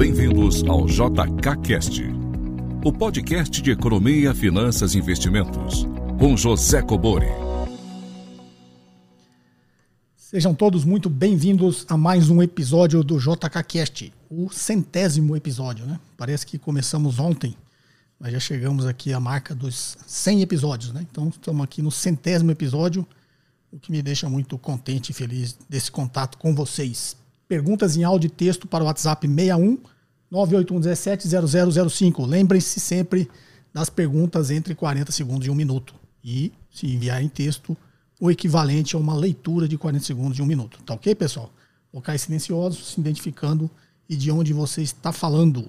Bem-vindos ao JKCast, o podcast de economia, finanças e investimentos, com José Cobori. Sejam todos muito bem-vindos a mais um episódio do JKCast, o centésimo episódio, né? Parece que começamos ontem, mas já chegamos aqui à marca dos 100 episódios, né? Então estamos aqui no centésimo episódio, o que me deixa muito contente e feliz desse contato com vocês. Perguntas em áudio e texto para o WhatsApp 61 98117 0005. Lembrem-se sempre das perguntas entre 40 segundos e um minuto. E, se enviar em texto, o equivalente a uma leitura de 40 segundos de um minuto. Tá ok, pessoal? Locais silenciosos, se identificando e de onde você está falando.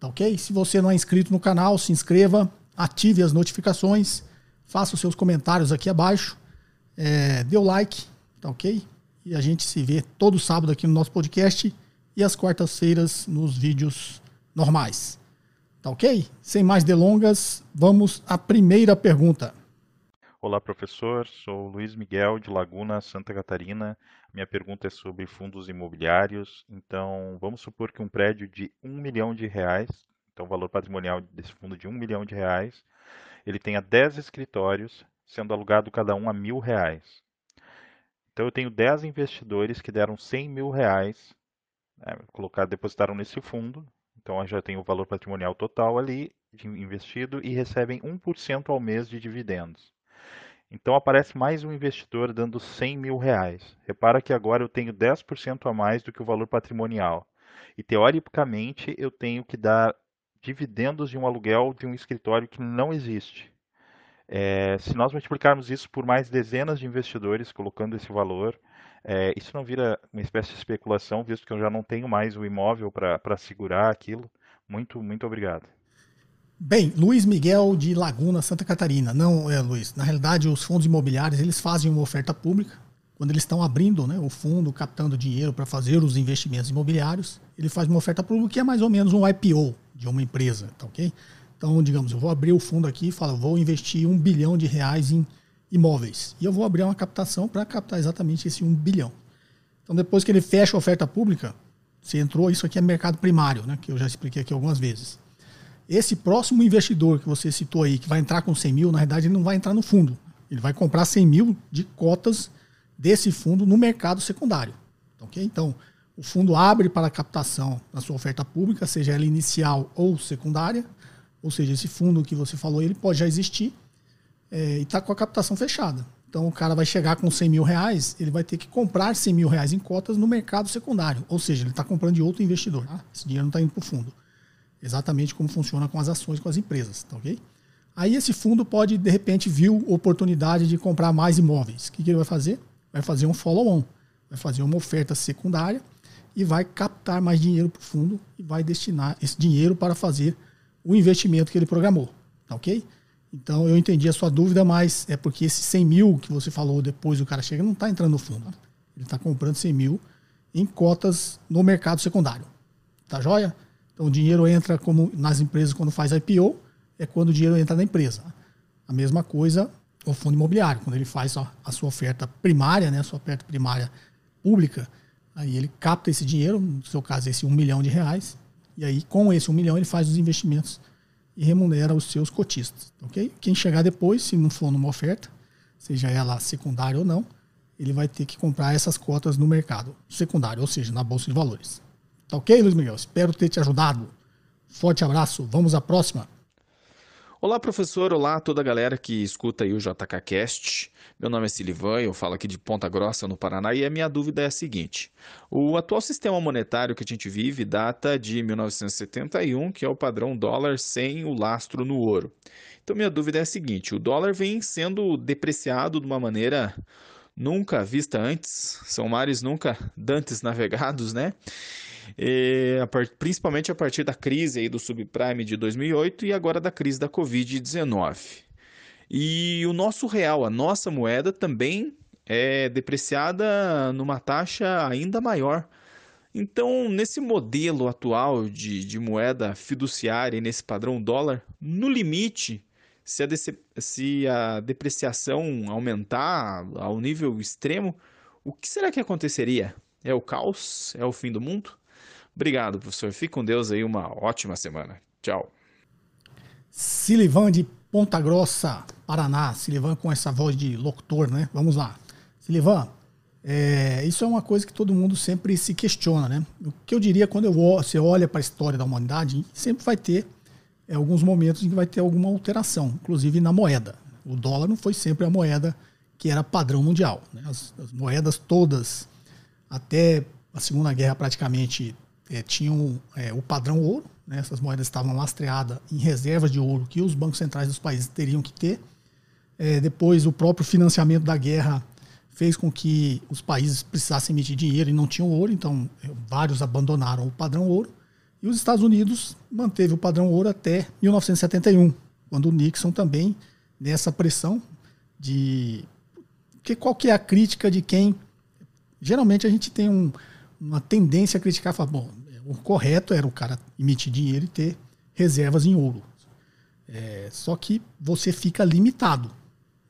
Tá ok? Se você não é inscrito no canal, se inscreva, ative as notificações, faça os seus comentários aqui abaixo, é, dê o like, tá ok? E a gente se vê todo sábado aqui no nosso podcast e às quartas-feiras nos vídeos normais. Tá ok? Sem mais delongas, vamos à primeira pergunta. Olá, professor. Sou Luiz Miguel de Laguna, Santa Catarina. Minha pergunta é sobre fundos imobiliários. Então, vamos supor que um prédio de um milhão de reais, então o valor patrimonial desse fundo de um milhão de reais, ele tenha 10 escritórios, sendo alugado cada um a mil reais. Então eu tenho 10 investidores que deram 100 mil reais, né, colocar, depositaram nesse fundo. Então eu já tenho o valor patrimonial total ali investido e recebem 1% ao mês de dividendos. Então aparece mais um investidor dando 100 mil reais. Repara que agora eu tenho 10% a mais do que o valor patrimonial. E teoricamente eu tenho que dar dividendos de um aluguel de um escritório que não existe. É, se nós multiplicarmos isso por mais dezenas de investidores colocando esse valor, é, isso não vira uma espécie de especulação, visto que eu já não tenho mais o imóvel para segurar aquilo. Muito, muito obrigado. Bem, Luiz Miguel de Laguna, Santa Catarina. Não, é, Luiz. Na realidade, os fundos imobiliários eles fazem uma oferta pública. Quando eles estão abrindo né, o fundo, captando dinheiro para fazer os investimentos imobiliários, ele faz uma oferta pública que é mais ou menos um IPO de uma empresa, tá ok? Então, digamos, eu vou abrir o fundo aqui e falo, vou investir um bilhão de reais em imóveis. E eu vou abrir uma captação para captar exatamente esse um bilhão. Então, depois que ele fecha a oferta pública, você entrou, isso aqui é mercado primário, né, que eu já expliquei aqui algumas vezes. Esse próximo investidor que você citou aí, que vai entrar com 100 mil, na verdade ele não vai entrar no fundo. Ele vai comprar 100 mil de cotas desse fundo no mercado secundário. Okay? Então, o fundo abre para captação na sua oferta pública, seja ela inicial ou secundária. Ou seja, esse fundo que você falou, ele pode já existir é, e está com a captação fechada. Então o cara vai chegar com 100 mil reais, ele vai ter que comprar 100 mil reais em cotas no mercado secundário. Ou seja, ele está comprando de outro investidor. Tá? Esse dinheiro não está indo para o fundo. Exatamente como funciona com as ações, com as empresas. Tá ok? Aí esse fundo pode, de repente, viu oportunidade de comprar mais imóveis. O que, que ele vai fazer? Vai fazer um follow-on. Vai fazer uma oferta secundária e vai captar mais dinheiro para o fundo e vai destinar esse dinheiro para fazer o investimento que ele programou. Tá ok? Então eu entendi a sua dúvida, mas é porque esse 100 mil que você falou depois o cara chega não está entrando no fundo. Ele está comprando 100 mil em cotas no mercado secundário. Tá joia? Então o dinheiro entra como nas empresas quando faz IPO, é quando o dinheiro entra na empresa. A mesma coisa o fundo imobiliário, quando ele faz a sua oferta primária, né, a sua oferta primária pública, aí ele capta esse dinheiro, no seu caso esse um milhão de reais, e aí, com esse um milhão, ele faz os investimentos e remunera os seus cotistas. ok? Quem chegar depois, se não for numa oferta, seja ela secundária ou não, ele vai ter que comprar essas cotas no mercado secundário, ou seja, na Bolsa de Valores. Tá ok, Luiz Miguel? Espero ter te ajudado. Forte abraço. Vamos à próxima. Olá, professor. Olá a toda a galera que escuta aí o JKCast. Meu nome é Silivan, eu falo aqui de Ponta Grossa, no Paraná, e a minha dúvida é a seguinte: o atual sistema monetário que a gente vive data de 1971, que é o padrão dólar sem o lastro no ouro. Então, minha dúvida é a seguinte: o dólar vem sendo depreciado de uma maneira nunca vista antes, são mares nunca dantes navegados, né? E, a part... principalmente a partir da crise aí do subprime de 2008 e agora da crise da Covid-19. E o nosso real, a nossa moeda, também é depreciada numa taxa ainda maior. Então, nesse modelo atual de, de moeda fiduciária, nesse padrão dólar, no limite, se a, se a depreciação aumentar ao nível extremo, o que será que aconteceria? É o caos? É o fim do mundo? Obrigado, professor. Fique com Deus aí, uma ótima semana. Tchau. Silivan de Ponta Grossa, Paraná. Silivan com essa voz de locutor, né? Vamos lá. Silivan, é, isso é uma coisa que todo mundo sempre se questiona, né? O que eu diria quando eu, você olha para a história da humanidade, sempre vai ter é, alguns momentos em que vai ter alguma alteração, inclusive na moeda. O dólar não foi sempre a moeda que era padrão mundial. Né? As, as, moedas todas, até a Segunda Guerra praticamente, é, tinham é, o padrão ouro. Né? Essas moedas estavam lastreadas em reservas de ouro que os bancos centrais dos países teriam que ter. É, depois, o próprio financiamento da guerra fez com que os países precisassem emitir dinheiro e não tinham ouro, então é, vários abandonaram o padrão ouro. E os Estados Unidos manteve o padrão ouro até 1971, quando o Nixon também, nessa pressão de. Qual que é a crítica de quem. Geralmente a gente tem um, uma tendência a criticar, falar, bom, o correto era o cara emitir dinheiro e ter reservas em ouro. É, só que você fica limitado.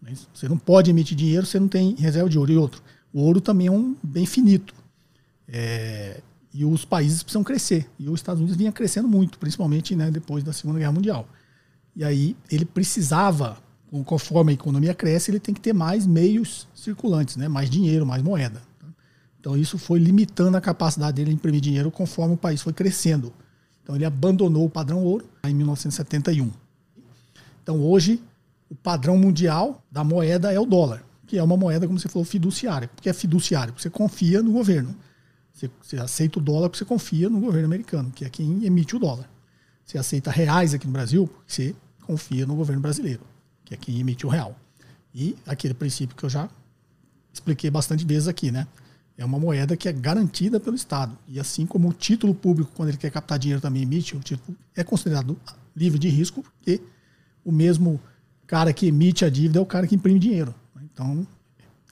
Né? Você não pode emitir dinheiro, você não tem reserva de ouro. E outro, o ouro também é um bem finito. É, e os países precisam crescer. E os Estados Unidos vinha crescendo muito, principalmente né, depois da Segunda Guerra Mundial. E aí ele precisava, conforme a economia cresce, ele tem que ter mais meios circulantes, né, mais dinheiro, mais moeda. Então isso foi limitando a capacidade dele de imprimir dinheiro conforme o país foi crescendo. Então ele abandonou o padrão ouro em 1971. Então hoje o padrão mundial da moeda é o dólar, que é uma moeda, como você falou, fiduciária. Porque é fiduciário, porque você confia no governo. Você, você, aceita o dólar porque você confia no governo americano, que é quem emite o dólar. Você aceita reais aqui no Brasil porque você confia no governo brasileiro, que é quem emite o real. E aquele princípio que eu já expliquei bastante vezes aqui, né? É uma moeda que é garantida pelo Estado. E assim como o título público, quando ele quer captar dinheiro, também emite, o título é considerado livre de risco, porque o mesmo cara que emite a dívida é o cara que imprime dinheiro. Então,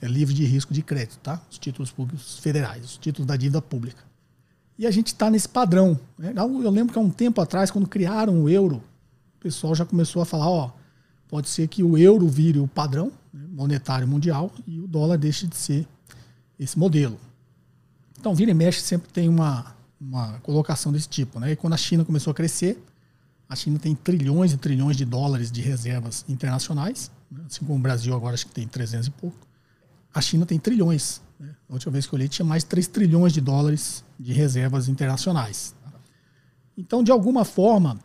é livre de risco de crédito, tá? Os títulos públicos federais, os títulos da dívida pública. E a gente está nesse padrão. Né? Eu lembro que há um tempo atrás, quando criaram o euro, o pessoal já começou a falar, ó, pode ser que o euro vire o padrão né, monetário mundial e o dólar deixe de ser esse modelo. Então, vira e mexe sempre tem uma, uma colocação desse tipo. Né? E quando a China começou a crescer, a China tem trilhões e trilhões de dólares de reservas internacionais, né? assim como o Brasil agora acho que tem 300 e pouco a China tem trilhões. Né? A última vez que eu li tinha mais de 3 trilhões de dólares de reservas internacionais. Então, de alguma forma,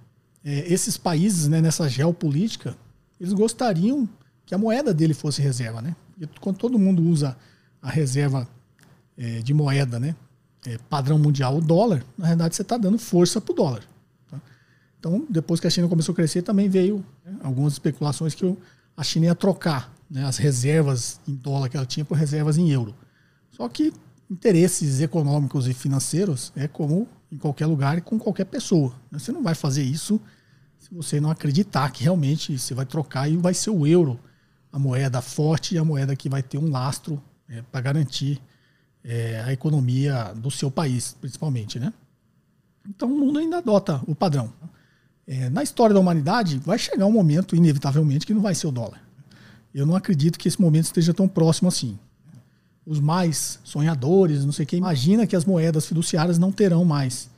é, esses países, né, nessa geopolítica, eles gostariam que a moeda dele fosse reserva. Né? E quando todo mundo usa a reserva é, de moeda né, é, padrão mundial, o dólar, na verdade você está dando força para o dólar. Tá? Então, depois que a China começou a crescer, também veio né, algumas especulações que a China ia trocar né, as reservas em dólar que ela tinha por reservas em euro. Só que interesses econômicos e financeiros é como em qualquer lugar e com qualquer pessoa. Né? Você não vai fazer isso se você não acreditar que realmente você vai trocar e vai ser o euro a moeda forte e a moeda que vai ter um lastro é, para garantir é, a economia do seu país, principalmente. Né? Então o mundo ainda adota o padrão. É, na história da humanidade, vai chegar um momento, inevitavelmente, que não vai ser o dólar. Eu não acredito que esse momento esteja tão próximo assim. Os mais sonhadores, não sei quem, imagina que as moedas fiduciárias não terão mais,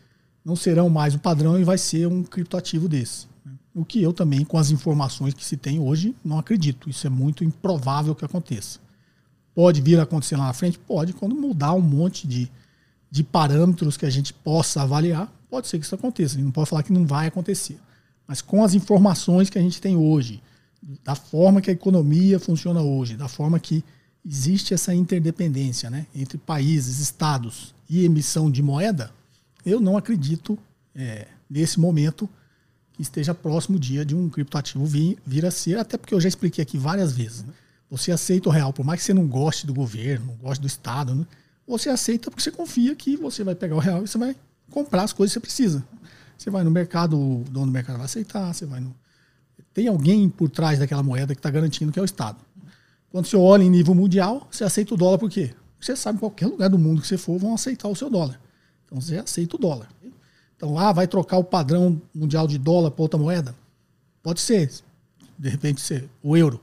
não serão mais o padrão e vai ser um criptoativo desse. O que eu também, com as informações que se tem hoje, não acredito. Isso é muito improvável que aconteça. Pode vir a acontecer lá na frente? Pode, quando mudar um monte de, de parâmetros que a gente possa avaliar, pode ser que isso aconteça. A gente não pode falar que não vai acontecer. Mas com as informações que a gente tem hoje, da forma que a economia funciona hoje, da forma que existe essa interdependência né, entre países, estados e emissão de moeda, eu não acredito é, nesse momento que esteja próximo dia de um criptoativo vir, vir a ser, até porque eu já expliquei aqui várias vezes. Né? Você aceita o real, por mais que você não goste do governo, não goste do Estado, né? você aceita porque você confia que você vai pegar o real e você vai comprar as coisas que você precisa. Você vai no mercado, o dono do mercado vai aceitar, você vai no, tem alguém por trás daquela moeda que está garantindo que é o Estado. Quando você olha em nível mundial, você aceita o dólar por quê? Você sabe, em qualquer lugar do mundo que você for, vão aceitar o seu dólar. Então você aceita o dólar. Então, ah, vai trocar o padrão mundial de dólar para outra moeda? Pode ser. De repente, ser o euro.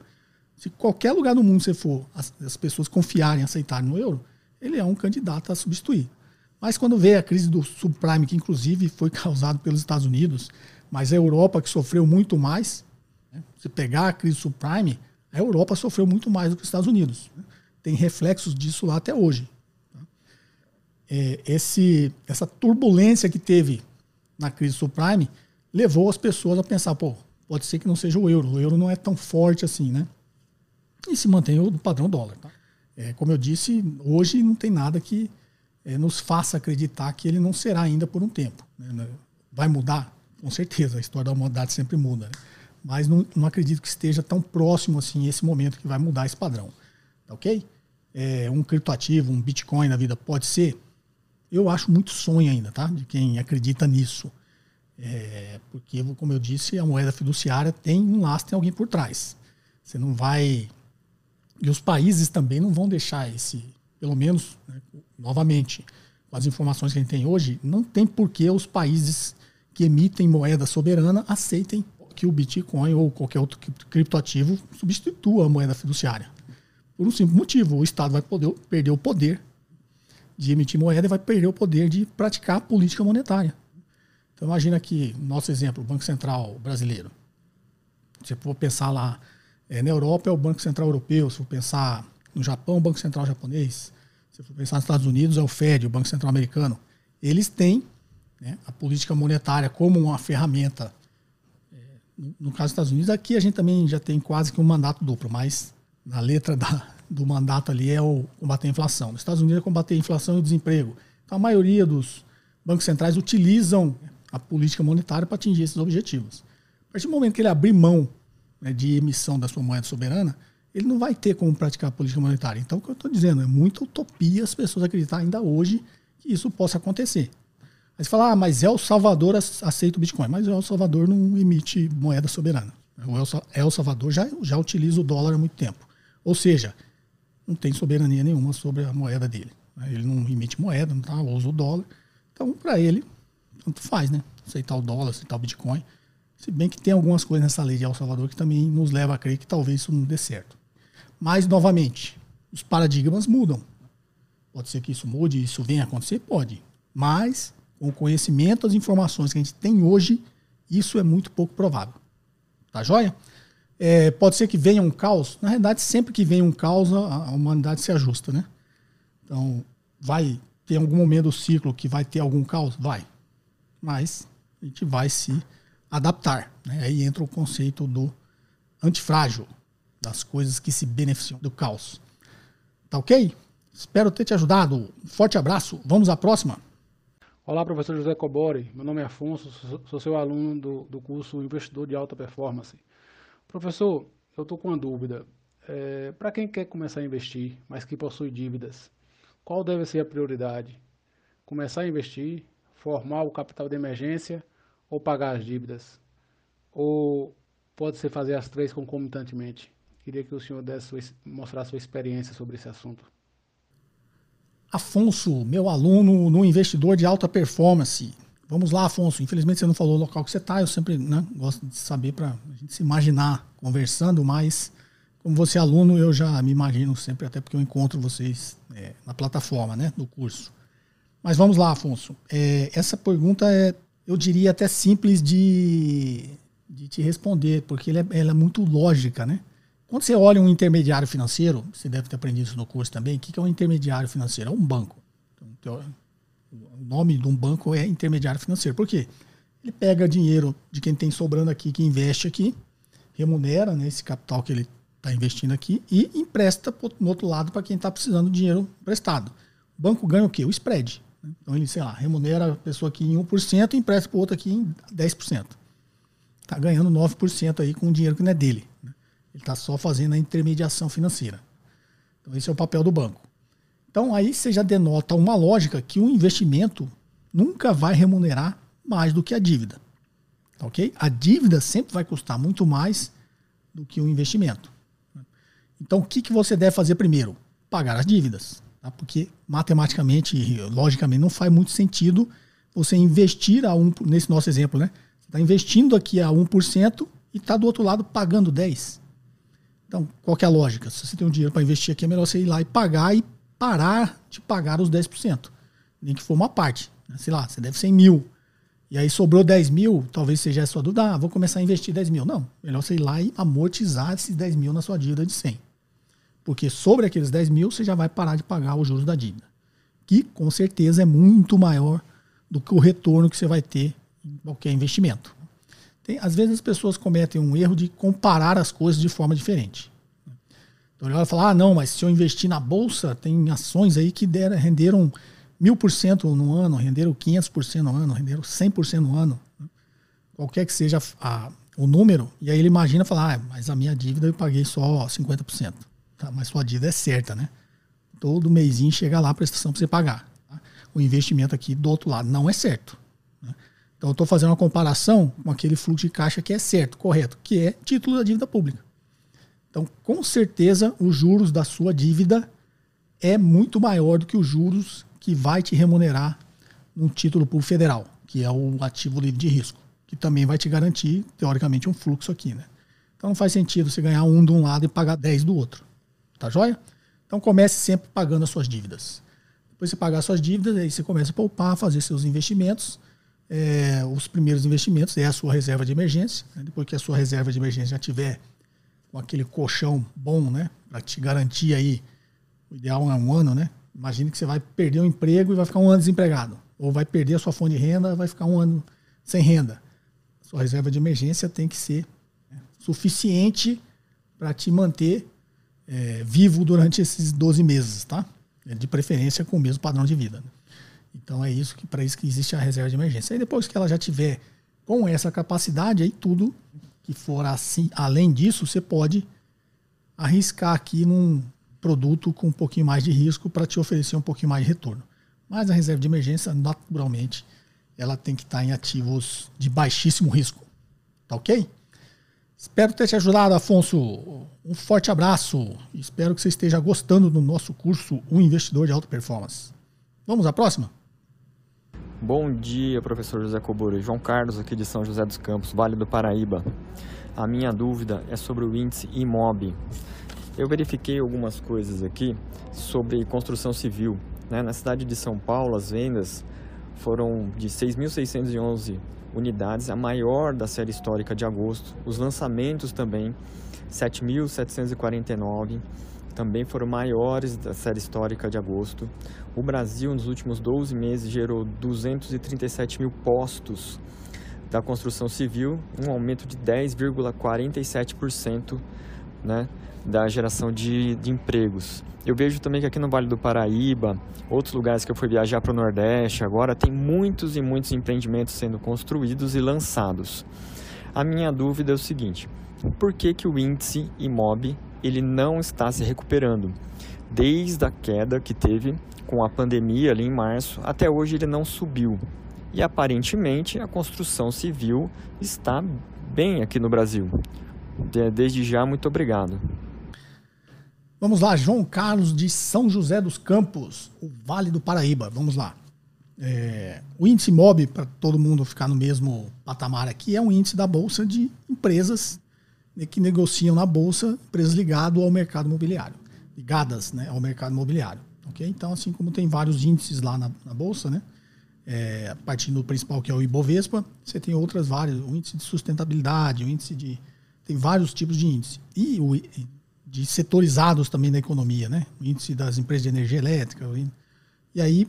Se qualquer lugar do mundo você for, as, as pessoas confiarem, aceitarem no euro, ele é um candidato a substituir. Mas quando veio a crise do subprime, que inclusive foi causado pelos Estados Unidos, mas a Europa que sofreu muito mais, né? se pegar a crise subprime, a Europa sofreu muito mais do que os Estados Unidos. Né? Tem reflexos disso lá até hoje. Tá? É, esse, essa turbulência que teve na crise subprime levou as pessoas a pensar, pô, pode ser que não seja o euro, o euro não é tão forte assim, né? E se mantém o padrão dólar. Tá? É, como eu disse, hoje não tem nada que é, nos faça acreditar que ele não será ainda por um tempo. Né? Vai mudar? Com certeza, a história da humanidade sempre muda. Né? Mas não, não, acredito que esteja tão próximo assim esse momento que vai mudar esse padrão. Tá ok? É, um criptoativo, um Bitcoin na vida pode ser? Eu acho muito sonho ainda, tá? De quem acredita nisso. É, porque, como eu disse, a moeda fiduciária tem um laço, tem alguém por trás. Você não vai. E os países também não vão deixar esse, pelo menos, né, novamente, com as informações que a gente tem hoje, não tem por que os países que emitem moeda soberana aceitem que o Bitcoin ou qualquer outro criptoativo substitua a moeda fiduciária. Por um simples motivo, o Estado vai poder, perder o poder de emitir moeda e vai perder o poder de praticar política monetária. Então imagina aqui, nosso exemplo, o Banco Central brasileiro. Se for pensar lá, é, na Europa é o Banco Central Europeu, se for pensar no Japão, o Banco Central Japonês, se for pensar nos Estados Unidos, é o Fed, o Banco Central Americano. Eles têm né, a política monetária como uma ferramenta. É, no caso dos Estados Unidos, aqui a gente também já tem quase que um mandato duplo, mas na letra da, do mandato ali é o combater a inflação. Nos Estados Unidos é combater a inflação e o desemprego. Então a maioria dos bancos centrais utilizam a política monetária para atingir esses objetivos. A partir do momento que ele abrir mão né, de emissão da sua moeda soberana, ele não vai ter como praticar política monetária. Então, o que eu estou dizendo é muita utopia as pessoas acreditar ainda hoje que isso possa acontecer. Aí você fala, ah, mas El Salvador aceita o Bitcoin. Mas El Salvador não emite moeda soberana. O El Salvador já, já utiliza o dólar há muito tempo. Ou seja, não tem soberania nenhuma sobre a moeda dele. Ele não emite moeda, não tá, usa o dólar. Então, para ele, tanto faz, né? Aceitar o dólar, aceitar o Bitcoin. Se bem que tem algumas coisas nessa lei de El Salvador que também nos leva a crer que talvez isso não dê certo. Mas, novamente, os paradigmas mudam. Pode ser que isso mude, isso venha a acontecer? Pode. Mas, com o conhecimento, as informações que a gente tem hoje, isso é muito pouco provável. Tá joia? É, pode ser que venha um caos. Na realidade, sempre que vem um caos, a, humanidade se ajusta, né? Então, vai ter algum momento do ciclo que vai ter algum caos? Vai mas a gente vai se adaptar. Né? Aí entra o conceito do antifrágil, das coisas que se beneficiam do caos. Tá ok? Espero ter te ajudado. Um forte abraço. Vamos à próxima. Olá, professor José Cobori. Meu nome é Afonso, sou seu aluno do, do curso Investidor de Alta Performance. Professor, eu estou com uma dúvida. É, Para quem quer começar a investir, mas que possui dívidas, qual deve ser a prioridade? Começar a investir, formar o capital de emergência ou pagar as dívidas? Ou pode-se fazer as três concomitantemente? Queria que o senhor desse sua, mostrar sua experiência sobre esse assunto. Afonso, meu aluno no investidor de alta performance. Vamos lá, Afonso. Infelizmente você não falou o local que você está. Eu sempre né, gosto de saber para a gente se imaginar conversando, mas como você é aluno, eu já me imagino sempre, até porque eu encontro vocês é, na plataforma né, do curso. Mas vamos lá, Afonso. É, essa pergunta é, eu diria, até simples de, de te responder, porque ela é, ela é, muito lógica, né? Quando você olha um intermediário financeiro, você deve ter aprendido isso no curso também, o que é um intermediário financeiro? É um banco. Então, o nome de um banco é intermediário financeiro. Por quê? Ele pega dinheiro de quem tem sobrando aqui, que investe aqui, remunera né, esse capital que ele está investindo aqui e empresta no outro lado para quem está precisando de dinheiro emprestado. O banco ganha o quê? O spread. Então ele, sei lá, remunera a pessoa aqui em 1% e empresta para o outro aqui em 10%. Está ganhando 9% aí com o dinheiro que não é dele. Né? Ele está só fazendo a intermediação financeira. Então esse é o papel do banco. Então aí você já denota uma lógica que o investimento nunca vai remunerar mais do que a dívida. Tá ok? A dívida sempre vai custar muito mais do que o investimento. Então o que, que você deve fazer primeiro? Pagar as dívidas. Tá? Porque matematicamente e logicamente não faz muito sentido você investir a um, nesse nosso exemplo, né? Você está investindo aqui a 1% e está do outro lado pagando 10%. Então, qual é a lógica? Se você tem um dinheiro para investir aqui, é melhor você ir lá e pagar e parar de pagar os 10%. nem que for uma parte. Né? Sei lá, você deve 100 mil. E aí sobrou 10 mil, talvez seja a sua dúvida, ah, vou começar a investir 10 mil. Não, melhor você ir lá e amortizar esses 10 mil na sua dívida de 100. Porque sobre aqueles 10 mil, você já vai parar de pagar os juros da dívida. Que com certeza é muito maior do que o retorno que você vai ter em qualquer investimento. Tem, às vezes as pessoas cometem um erro de comparar as coisas de forma diferente. Então ele vai falar, ah, não, mas se eu investir na bolsa, tem ações aí que deram, renderam mil por cento no ano, renderam 500% no ano, renderam 100% no ano. Qualquer que seja a, o número, e aí ele imagina falar, ah, mas a minha dívida eu paguei só 50%. Tá? Mas sua dívida é certa, né? Todo mêsinho chega lá a prestação para você pagar. Tá? O investimento aqui do outro lado não é certo. Né? Então eu estou fazendo uma comparação com aquele fluxo de caixa que é certo, correto, que é título da dívida pública. Então, com certeza, os juros da sua dívida é muito maior do que os juros que vai te remunerar num título público federal, que é o ativo livre de risco, que também vai te garantir, teoricamente, um fluxo aqui. Né? Então não faz sentido você ganhar um de um lado e pagar 10 do outro. Tá joia? Então comece sempre pagando as suas dívidas. Depois você pagar as suas dívidas, aí você começa a poupar, fazer seus investimentos. É, os primeiros investimentos é a sua reserva de emergência. Né? Depois que a sua reserva de emergência já tiver com aquele colchão bom, né? Para te garantir aí, o ideal é um ano, né? Imagine que você vai perder o emprego e vai ficar um ano desempregado. Ou vai perder a sua fonte de renda vai ficar um ano sem renda. Sua reserva de emergência tem que ser né, suficiente para te manter é, vivo durante esses 12 meses, tá? De preferência com o mesmo padrão de vida. Né? Então é isso que para isso que existe a reserva de emergência. Aí depois que ela já tiver com essa capacidade, aí tudo que for assim, além disso, você pode arriscar aqui num produto com um pouquinho mais de risco para te oferecer um pouquinho mais de retorno. Mas a reserva de emergência, naturalmente, ela tem que estar em ativos de baixíssimo risco. Tá ok? Espero ter te ajudado, Afonso. Um forte abraço. Espero que você esteja gostando do nosso curso Um Investidor de Alta Performance. Vamos à próxima? Bom dia, professor José Coboro. João Carlos, aqui de São José dos Campos, Vale do Paraíba. A minha dúvida é sobre o índice IMOB. Eu verifiquei algumas coisas aqui sobre construção civil. Né? Na cidade de São Paulo, as vendas foram de 6.611 unidades, a maior da série histórica de agosto. Os lançamentos também, 7.749 também foram maiores da série histórica de agosto. O Brasil, nos últimos 12 meses, gerou 237 mil postos da construção civil, um aumento de 10,47% né, da geração de, de empregos. Eu vejo também que aqui no Vale do Paraíba, outros lugares que eu fui viajar para o Nordeste, agora tem muitos e muitos empreendimentos sendo construídos e lançados. A minha dúvida é o seguinte: por que, que o índice IMOB ele não está se recuperando. Desde a queda que teve com a pandemia ali em março, até hoje ele não subiu. E aparentemente a construção civil está bem aqui no Brasil. Desde já, muito obrigado. Vamos lá, João Carlos de São José dos Campos, o Vale do Paraíba. Vamos lá. É, o índice MOB, para todo mundo ficar no mesmo patamar aqui, é um índice da Bolsa de Empresas que negociam na bolsa empresas ligadas ao mercado imobiliário, ligadas né, ao mercado imobiliário. Okay? Então, assim como tem vários índices lá na, na bolsa, né, é, partindo do principal que é o Ibovespa, você tem outras várias, o índice de sustentabilidade, o índice de. Tem vários tipos de índice. E o, de setorizados também da economia, né? O índice das empresas de energia elétrica. E aí,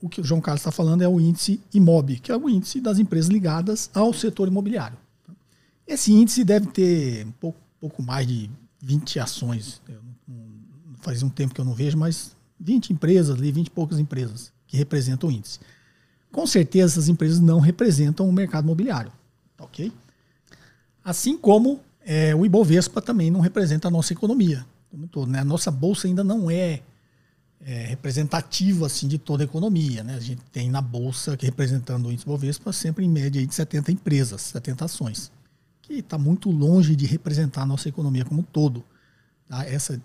o que o João Carlos está falando é o índice IMOB, que é o índice das empresas ligadas ao setor imobiliário. Esse índice deve ter um pouco, pouco mais de 20 ações. faz um tempo que eu não vejo, mas 20 empresas ali, 20 e poucas empresas que representam o índice. Com certeza essas empresas não representam o mercado imobiliário. Tá ok? Assim como é, o Ibovespa também não representa a nossa economia. Como todo, né? A nossa bolsa ainda não é, é representativa assim, de toda a economia. Né? A gente tem na bolsa, que representando o índice Ibovespa, sempre em média de 70 empresas, 70 ações que está muito longe de representar a nossa economia como um todo. Tá? Essa,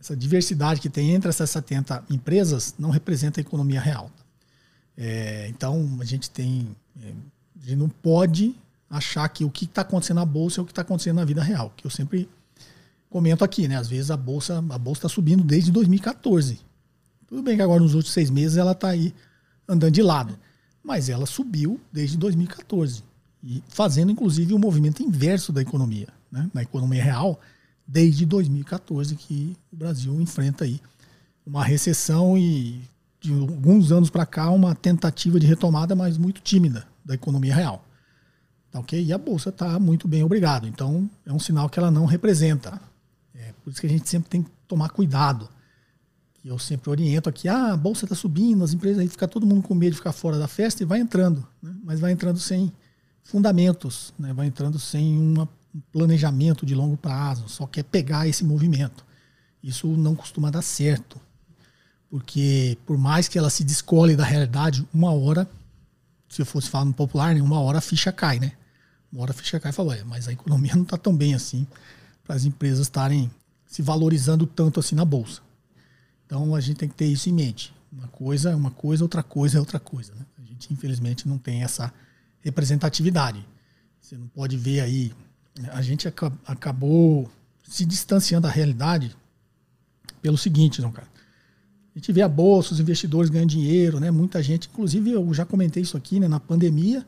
essa diversidade que tem entre essas 70 empresas não representa a economia real. É, então, a gente tem. É, a gente não pode achar que o que está acontecendo na bolsa é o que está acontecendo na vida real. Que eu sempre comento aqui, né? Às vezes a bolsa a bolsa está subindo desde 2014. Tudo bem que agora nos últimos seis meses ela está aí andando de lado. Mas ela subiu desde 2014, e fazendo inclusive o um movimento inverso da economia, né? na economia real, desde 2014 que o Brasil enfrenta aí uma recessão e de alguns anos para cá uma tentativa de retomada, mas muito tímida da economia real. Tá ok? E a bolsa está muito bem, obrigado. Então é um sinal que ela não representa. É por isso que a gente sempre tem que tomar cuidado. Eu sempre oriento aqui: ah, a bolsa está subindo, as empresas aí fica todo mundo com medo de ficar fora da festa e vai entrando, né? mas vai entrando sem fundamentos, né? vai entrando sem um planejamento de longo prazo, só quer pegar esse movimento. Isso não costuma dar certo. Porque por mais que ela se descole da realidade, uma hora, se fosse falar no popular, né, uma hora a ficha cai, né? Uma hora a ficha cai e fala, mas a economia não está tão bem assim para as empresas estarem se valorizando tanto assim na bolsa. Então a gente tem que ter isso em mente. Uma coisa é uma coisa, outra coisa é outra coisa. Né? A gente infelizmente não tem essa representatividade. Você não pode ver aí. A gente acabou se distanciando da realidade pelo seguinte, não, cara. A gente vê a bolsa, os investidores ganhando dinheiro, né? Muita gente, inclusive eu já comentei isso aqui, né? Na pandemia,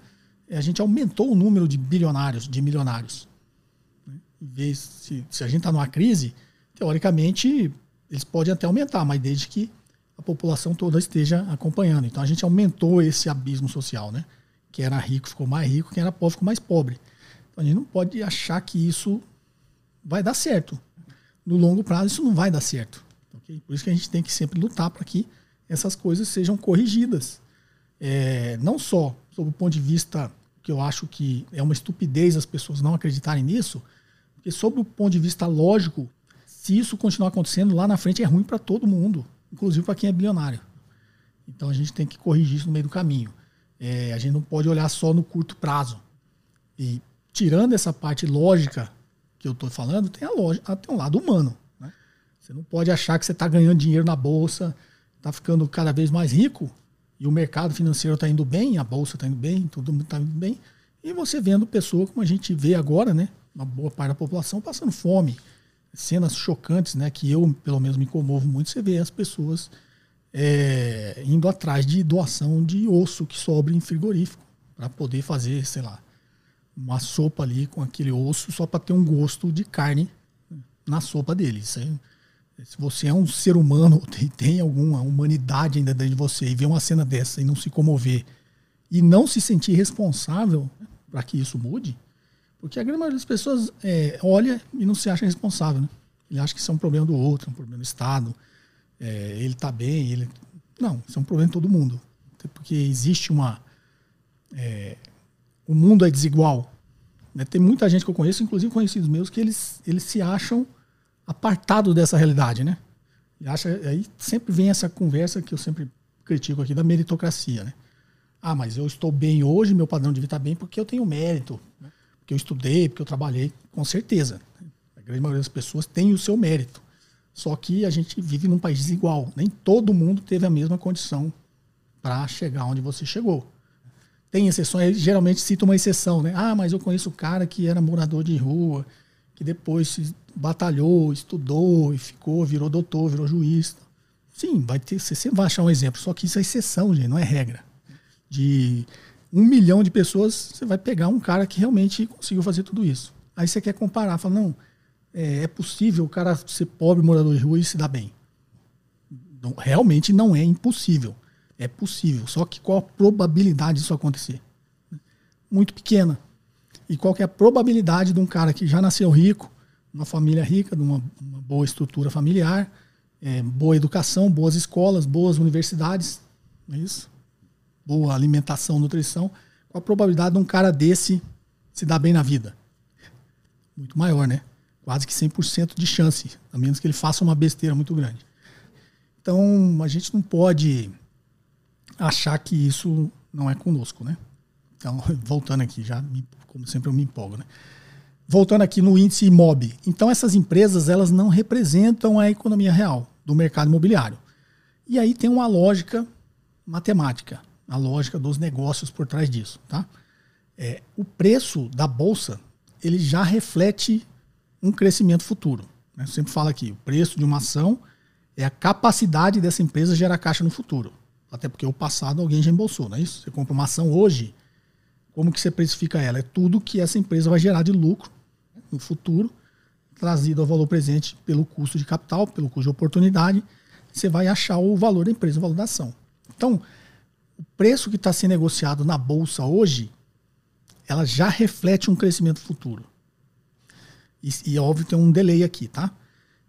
eh, a gente aumentou o número de bilionários, de milionários. Né? Vez, se, se a gente está numa crise, teoricamente eles podem até aumentar, mas desde que a população toda esteja acompanhando. Então a gente aumentou esse abismo social, né? Quem era rico ficou mais rico, quem era pobre ficou mais pobre. Então a gente não pode achar que isso vai dar certo. No longo prazo isso não vai dar certo. Por isso que a gente tem que sempre lutar para que essas coisas sejam corrigidas. É, não só sob o ponto de vista que eu acho que é uma estupidez as pessoas não acreditarem nisso, porque sob o ponto de vista lógico, se isso continuar acontecendo lá na frente é ruim para todo mundo, inclusive para quem é bilionário. Então a gente tem que corrigir isso no meio do caminho. É, a gente não pode olhar só no curto prazo. E tirando essa parte lógica que eu estou falando, tem a lógica, tem um lado humano. Você não pode achar que você está ganhando dinheiro na bolsa, está ficando cada vez mais rico e o mercado financeiro está indo bem, a bolsa está indo bem, tudo está indo bem, e você vendo pessoas como a gente vê agora, né? Uma boa parte da população passando fome. Cenas chocantes, né? Que eu, pelo menos, me comovo muito. Você vê as pessoas é, indo atrás de doação de osso que sobra em frigorífico para poder fazer, sei lá, uma sopa ali com aquele osso só para ter um gosto de carne na sopa dele. Isso aí se você é um ser humano, tem, tem alguma humanidade ainda dentro de você e vê uma cena dessa e não se comover e não se sentir responsável para que isso mude, porque a grande maioria das pessoas é, olha e não se acha responsável. Né? Ele acha que isso é um problema do outro, um problema do Estado. É, ele está bem, ele. Não, isso é um problema de todo mundo. Porque existe uma. É, o mundo é desigual. Né? Tem muita gente que eu conheço, inclusive conhecidos meus, que eles, eles se acham apartado dessa realidade, né? E acha, aí sempre vem essa conversa que eu sempre critico aqui da meritocracia, né? Ah, mas eu estou bem hoje, meu padrão de vida está bem porque eu tenho mérito, né? porque eu estudei, porque eu trabalhei, com certeza. A grande maioria das pessoas tem o seu mérito. Só que a gente vive num país desigual. Nem todo mundo teve a mesma condição para chegar onde você chegou. Tem exceções, geralmente cita uma exceção, né? Ah, mas eu conheço um cara que era morador de rua, que depois se batalhou, estudou e ficou, virou doutor, virou juiz. Sim, vai ter, você sempre vai achar um exemplo, só que isso é exceção, gente, não é regra. De um milhão de pessoas, você vai pegar um cara que realmente conseguiu fazer tudo isso. Aí você quer comparar, fala, não, é, é possível o cara ser pobre, morador de rua e se dar bem. Não, realmente não é impossível. É possível. Só que qual a probabilidade disso acontecer? Muito pequena. E qual é a probabilidade de um cara que já nasceu rico, uma família rica, de uma, uma boa estrutura familiar, é, boa educação, boas escolas, boas universidades, não é isso? Boa alimentação, nutrição. Qual a probabilidade de um cara desse se dar bem na vida? Muito maior, né? Quase que 100% de chance, a menos que ele faça uma besteira muito grande. Então, a gente não pode achar que isso não é conosco, né? Então, voltando aqui, já como sempre eu me empolgo, né? Voltando aqui no índice IMOB. Então essas empresas, elas não representam a economia real do mercado imobiliário. E aí tem uma lógica matemática, a lógica dos negócios por trás disso, tá? É, o preço da bolsa, ele já reflete um crescimento futuro. Né? Eu sempre falo aqui, o preço de uma ação é a capacidade dessa empresa gerar caixa no futuro. Até porque o passado alguém já embolsou, não é isso? Você compra uma ação hoje, como que você precifica ela? É tudo que essa empresa vai gerar de lucro no futuro, trazido ao valor presente pelo custo de capital, pelo custo de oportunidade, você vai achar o valor da empresa, o valor da ação. Então, o preço que está sendo negociado na bolsa hoje, ela já reflete um crescimento futuro. E, e óbvio tem um delay aqui, tá?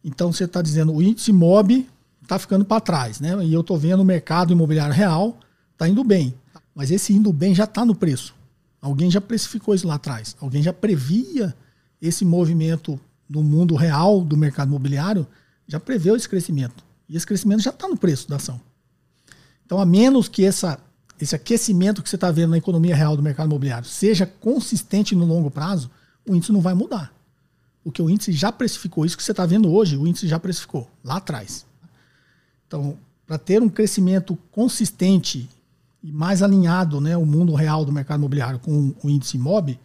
Então você está dizendo o índice MOB está ficando para trás, né? E eu estou vendo o mercado imobiliário real está indo bem, mas esse indo bem já está no preço. Alguém já precificou isso lá atrás. Alguém já previa esse movimento no mundo real do mercado imobiliário, já preveu esse crescimento. E esse crescimento já está no preço da ação. Então, a menos que essa, esse aquecimento que você está vendo na economia real do mercado imobiliário seja consistente no longo prazo, o índice não vai mudar. Porque o índice já precificou. Isso que você está vendo hoje, o índice já precificou, lá atrás. Então, para ter um crescimento consistente e mais alinhado né, o mundo real do mercado imobiliário com o índice MOB,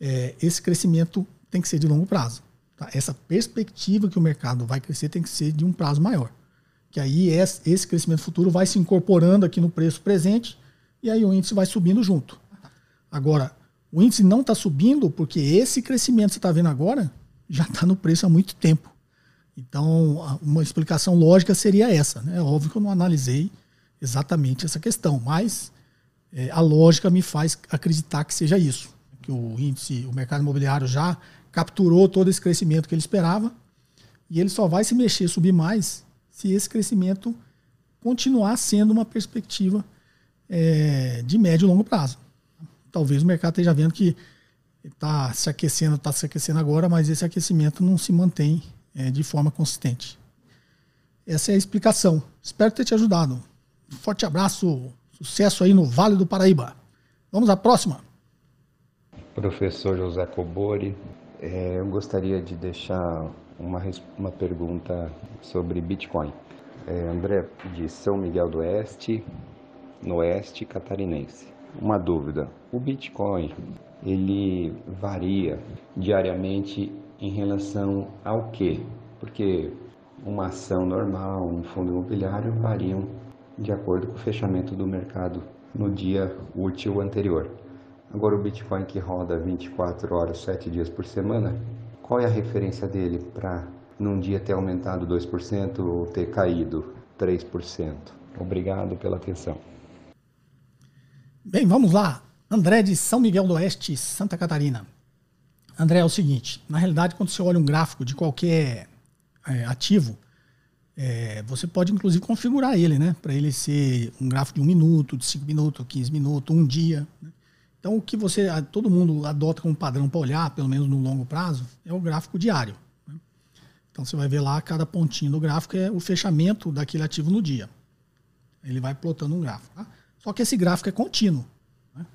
é, esse crescimento tem que ser de longo prazo. Tá? Essa perspectiva que o mercado vai crescer tem que ser de um prazo maior. Que aí esse crescimento futuro vai se incorporando aqui no preço presente e aí o índice vai subindo junto. Agora, o índice não está subindo porque esse crescimento que você está vendo agora já está no preço há muito tempo. Então, uma explicação lógica seria essa. Né? É óbvio que eu não analisei exatamente essa questão, mas é, a lógica me faz acreditar que seja isso. Que o índice, o mercado imobiliário já capturou todo esse crescimento que ele esperava e ele só vai se mexer, subir mais, se esse crescimento continuar sendo uma perspectiva é, de médio e longo prazo. Talvez o mercado esteja vendo que está se aquecendo, está se aquecendo agora, mas esse aquecimento não se mantém é, de forma consistente. Essa é a explicação. Espero ter te ajudado. Um forte abraço, sucesso aí no Vale do Paraíba. Vamos à próxima. Professor José Cobori, é, eu gostaria de deixar uma, uma pergunta sobre Bitcoin. É, André, de São Miguel do Oeste, no Oeste Catarinense. Uma dúvida: o Bitcoin ele varia diariamente em relação ao que? Porque uma ação normal, um fundo imobiliário variam de acordo com o fechamento do mercado no dia útil anterior. Agora o Bitcoin que roda 24 horas, 7 dias por semana, qual é a referência dele para num dia ter aumentado 2% ou ter caído 3%? Obrigado pela atenção. Bem, vamos lá. André de São Miguel do Oeste, Santa Catarina. André, é o seguinte: na realidade, quando você olha um gráfico de qualquer é, ativo, é, você pode inclusive configurar ele, né? Para ele ser um gráfico de um minuto, de cinco minutos, 15 minutos, um dia. Né? Então, o que você, todo mundo adota como padrão para olhar, pelo menos no longo prazo, é o gráfico diário. Né? Então, você vai ver lá, cada pontinho do gráfico é o fechamento daquele ativo no dia. Ele vai plotando um gráfico. Tá? Só que esse gráfico é contínuo. O né?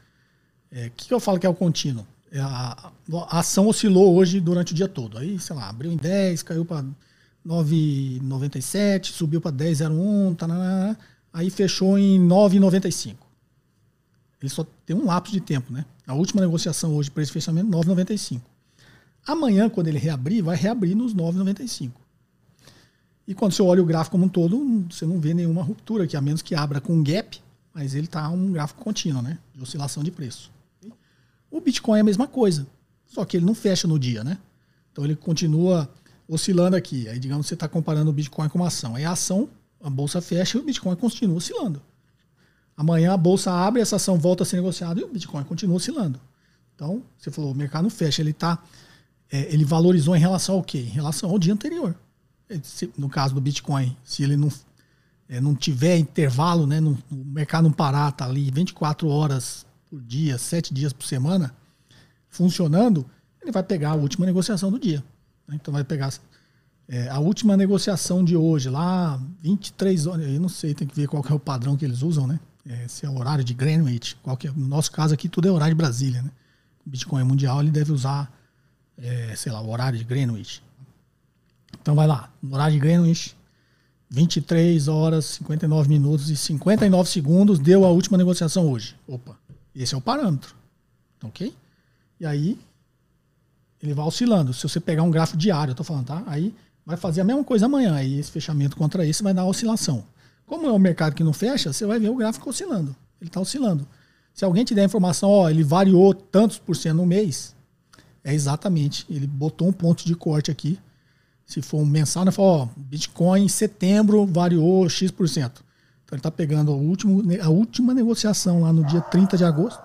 é, que, que eu falo que é o contínuo? É a, a, ação oscilou hoje durante o dia todo. Aí, sei lá, abriu em 10, caiu para 9,97, subiu para 10,01, tá, aí fechou em 9,95. Ele só tem um lapso de tempo, né? A última negociação hoje para esse fechamento, 9,95. Amanhã, quando ele reabrir, vai reabrir nos 9,95. E quando você olha o gráfico como um todo, você não vê nenhuma ruptura aqui, a menos que abra com um gap, mas ele está um gráfico contínuo, né? De oscilação de preço. O Bitcoin é a mesma coisa, só que ele não fecha no dia, né? Então ele continua oscilando aqui. Aí, digamos, você está comparando o Bitcoin com uma ação. Aí a ação, a bolsa fecha e o Bitcoin continua oscilando. Amanhã a bolsa abre, essa ação volta a ser negociada e o Bitcoin continua oscilando. Então, você falou, o mercado não fecha, ele tá, é, ele valorizou em relação ao quê? Em relação ao dia anterior. No caso do Bitcoin, se ele não, é, não tiver intervalo, né, o mercado não parar, tá ali 24 horas por dia, sete dias por semana, funcionando, ele vai pegar a última negociação do dia. Né? Então vai pegar é, a última negociação de hoje, lá 23 horas, eu não sei, tem que ver qual é o padrão que eles usam, né? É, se é o horário de Greenwich, é, no nosso caso aqui tudo é horário de Brasília, né? Bitcoin mundial ele deve usar, é, sei lá, o horário de Greenwich. Então vai lá, no horário de Greenwich, 23 horas, 59 minutos e 59 segundos deu a última negociação hoje. Opa, esse é o parâmetro. Ok? E aí, ele vai oscilando. Se você pegar um gráfico diário, eu estou falando, tá? Aí vai fazer a mesma coisa amanhã. Aí esse fechamento contra esse vai dar oscilação. Como é um mercado que não fecha, você vai ver o gráfico oscilando. Ele está oscilando. Se alguém te der a informação, ó, ele variou tantos por cento no mês, é exatamente. Ele botou um ponto de corte aqui. Se for um mensal, ele fala, ó, Bitcoin em setembro variou X%. Então ele está pegando a, último, a última negociação lá no dia 30 de agosto.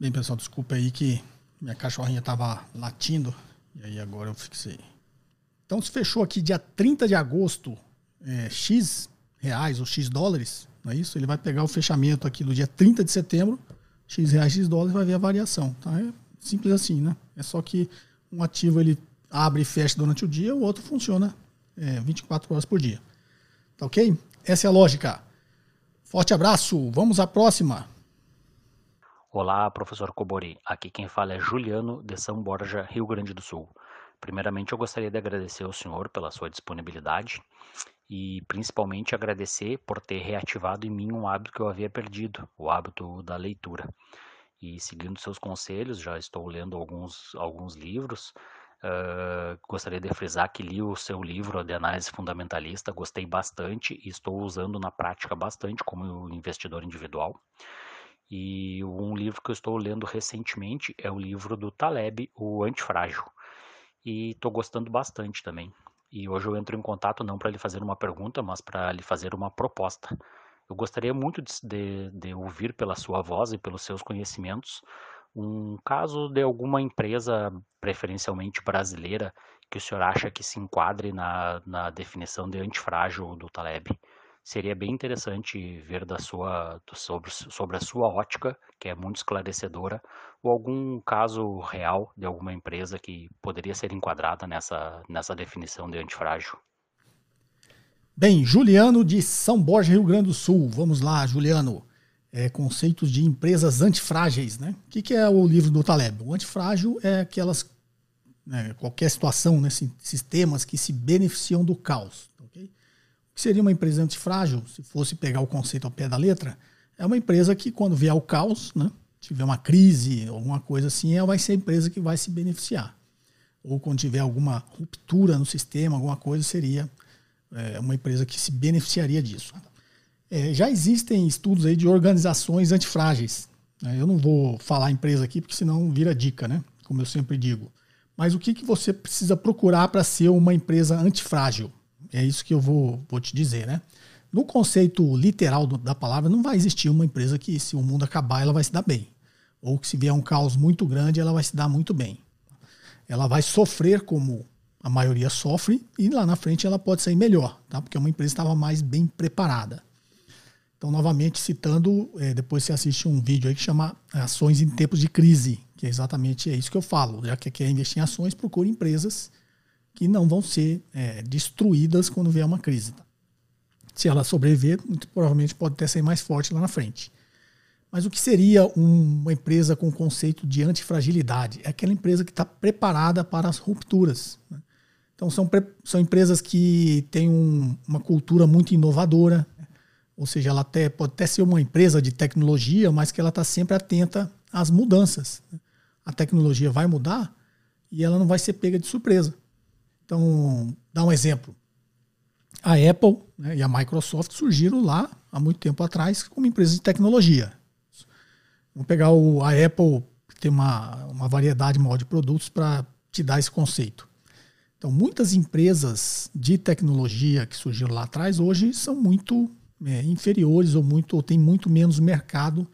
Bem, pessoal, desculpa aí que minha cachorrinha estava latindo. E aí agora eu fixei. Então se fechou aqui dia 30 de agosto, é, X reais ou X dólares, não é isso? Ele vai pegar o fechamento aqui do dia 30 de setembro, X reais, X dólares, vai ver a variação. Tá? É simples assim, né? É só que um ativo ele abre e fecha durante o dia, o outro funciona é, 24 horas por dia. Tá ok? Essa é a lógica. Forte abraço, vamos à próxima. Olá, professor Cobori. Aqui quem fala é Juliano de São Borja, Rio Grande do Sul. Primeiramente, eu gostaria de agradecer ao senhor pela sua disponibilidade e principalmente agradecer por ter reativado em mim um hábito que eu havia perdido, o hábito da leitura. E seguindo seus conselhos, já estou lendo alguns, alguns livros. Uh, gostaria de frisar que li o seu livro de análise fundamentalista, gostei bastante e estou usando na prática bastante como investidor individual. E um livro que eu estou lendo recentemente é o livro do Taleb, O Antifrágil. E estou gostando bastante também. E hoje eu entro em contato não para lhe fazer uma pergunta, mas para lhe fazer uma proposta. Eu gostaria muito de, de, ouvir pela sua voz e pelos seus conhecimentos um caso de alguma empresa, preferencialmente brasileira, que o senhor acha que se enquadre na, na definição de antifrágil do Taleb seria bem interessante ver da sua sobre, sobre a sua ótica, que é muito esclarecedora, ou algum caso real de alguma empresa que poderia ser enquadrada nessa, nessa definição de antifrágil. Bem, Juliano de São Borja, Rio Grande do Sul. Vamos lá, Juliano. É, conceitos de empresas antifrágeis, né? O que, que é o livro do Taleb? O antifrágil é aquelas né, qualquer situação, né, sistemas que se beneficiam do caos que seria uma empresa antifrágil, se fosse pegar o conceito ao pé da letra, é uma empresa que, quando vier o caos, né, tiver uma crise, alguma coisa assim, ela vai ser a empresa que vai se beneficiar. Ou quando tiver alguma ruptura no sistema, alguma coisa, seria é, uma empresa que se beneficiaria disso. É, já existem estudos aí de organizações antifrágeis. Né? Eu não vou falar empresa aqui, porque senão vira dica, né? como eu sempre digo. Mas o que, que você precisa procurar para ser uma empresa antifrágil? É isso que eu vou, vou te dizer, né? No conceito literal do, da palavra, não vai existir uma empresa que, se o mundo acabar, ela vai se dar bem. Ou que, se vier um caos muito grande, ela vai se dar muito bem. Ela vai sofrer como a maioria sofre, e lá na frente ela pode sair melhor, tá? porque uma empresa estava mais bem preparada. Então, novamente, citando, é, depois você assiste um vídeo aí que chama Ações em Tempos de Crise, que é exatamente é isso que eu falo. Já que quer investir em ações, procure empresas que não vão ser é, destruídas quando vier uma crise. Se ela sobreviver, muito provavelmente pode até ser mais forte lá na frente. Mas o que seria uma empresa com o conceito de antifragilidade? É aquela empresa que está preparada para as rupturas. Né? Então, são, são empresas que têm um, uma cultura muito inovadora, ou seja, ela até, pode até ser uma empresa de tecnologia, mas que ela está sempre atenta às mudanças. Né? A tecnologia vai mudar e ela não vai ser pega de surpresa. Então, dá um exemplo. A Apple né, e a Microsoft surgiram lá há muito tempo atrás como empresas de tecnologia. Vamos pegar o, a Apple, que tem uma, uma variedade maior de produtos para te dar esse conceito. Então, muitas empresas de tecnologia que surgiram lá atrás hoje são muito é, inferiores ou muito ou têm muito menos mercado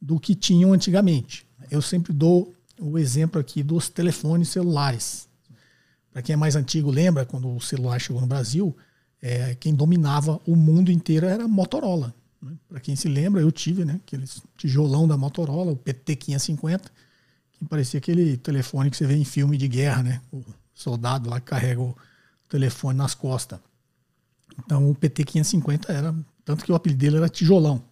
do que tinham antigamente. Eu sempre dou o exemplo aqui dos telefones celulares. Para quem é mais antigo, lembra quando o celular chegou no Brasil, é, quem dominava o mundo inteiro era a Motorola. Né? Para quem se lembra, eu tive né, aquele tijolão da Motorola, o PT550, que parecia aquele telefone que você vê em filme de guerra, né? O soldado lá que carrega o telefone nas costas. Então o PT550 era, tanto que o apelido dele era tijolão.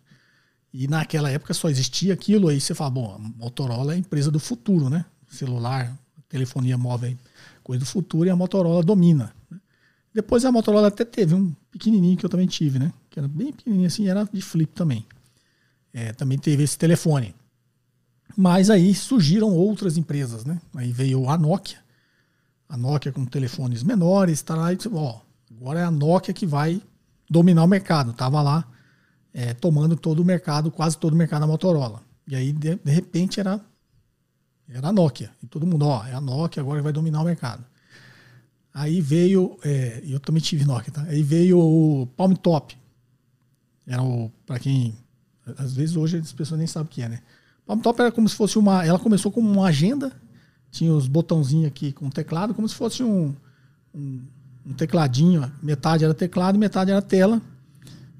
E naquela época só existia aquilo, aí você fala, bom, a Motorola é a empresa do futuro, né? Celular, telefonia móvel coisa do futuro e a Motorola domina. Depois a Motorola até teve um pequenininho que eu também tive, né? Que era bem pequenininho assim, era de flip também. É, também teve esse telefone. Mas aí surgiram outras empresas, né? Aí veio a Nokia, a Nokia com telefones menores, tá lá e ó, agora é a Nokia que vai dominar o mercado. Estava lá é, tomando todo o mercado, quase todo o mercado da Motorola. E aí, de, de repente, era, era a Nokia. E todo mundo, ó, é a Nokia agora que vai dominar o mercado. Aí veio, é, eu também tive Nokia, tá? Aí veio o Palm Top. Era o, para quem, às vezes hoje as pessoas nem sabem o que é, né? Palm Top era como se fosse uma, ela começou como uma agenda, tinha os botãozinhos aqui com teclado, como se fosse um, um, um tecladinho, metade era teclado, metade era tela,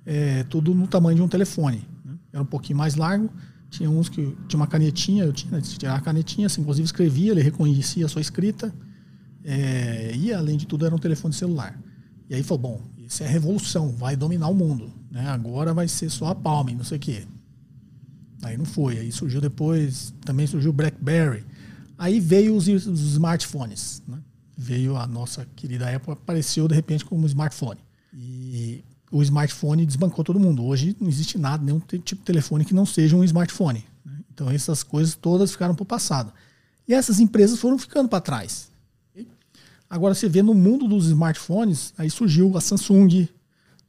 é, tudo no tamanho de um telefone. Né? Era um pouquinho mais largo, tinha uns que tinha uma canetinha, eu tinha, tinha a canetinha, assim, inclusive escrevia, ele reconhecia a sua escrita, é, e além de tudo era um telefone celular. E aí falou, bom, isso é revolução, vai dominar o mundo. Né? Agora vai ser só a Palm, não sei o quê. Aí não foi. Aí surgiu depois, também surgiu o BlackBerry. Aí veio os, os smartphones. Né? Veio a nossa querida Apple, apareceu de repente como smartphone. E o smartphone desbancou todo mundo. Hoje não existe nada, nenhum tipo de telefone que não seja um smartphone. Né? Então essas coisas todas ficaram para o passado. E essas empresas foram ficando para trás. Agora você vê no mundo dos smartphones, aí surgiu a Samsung,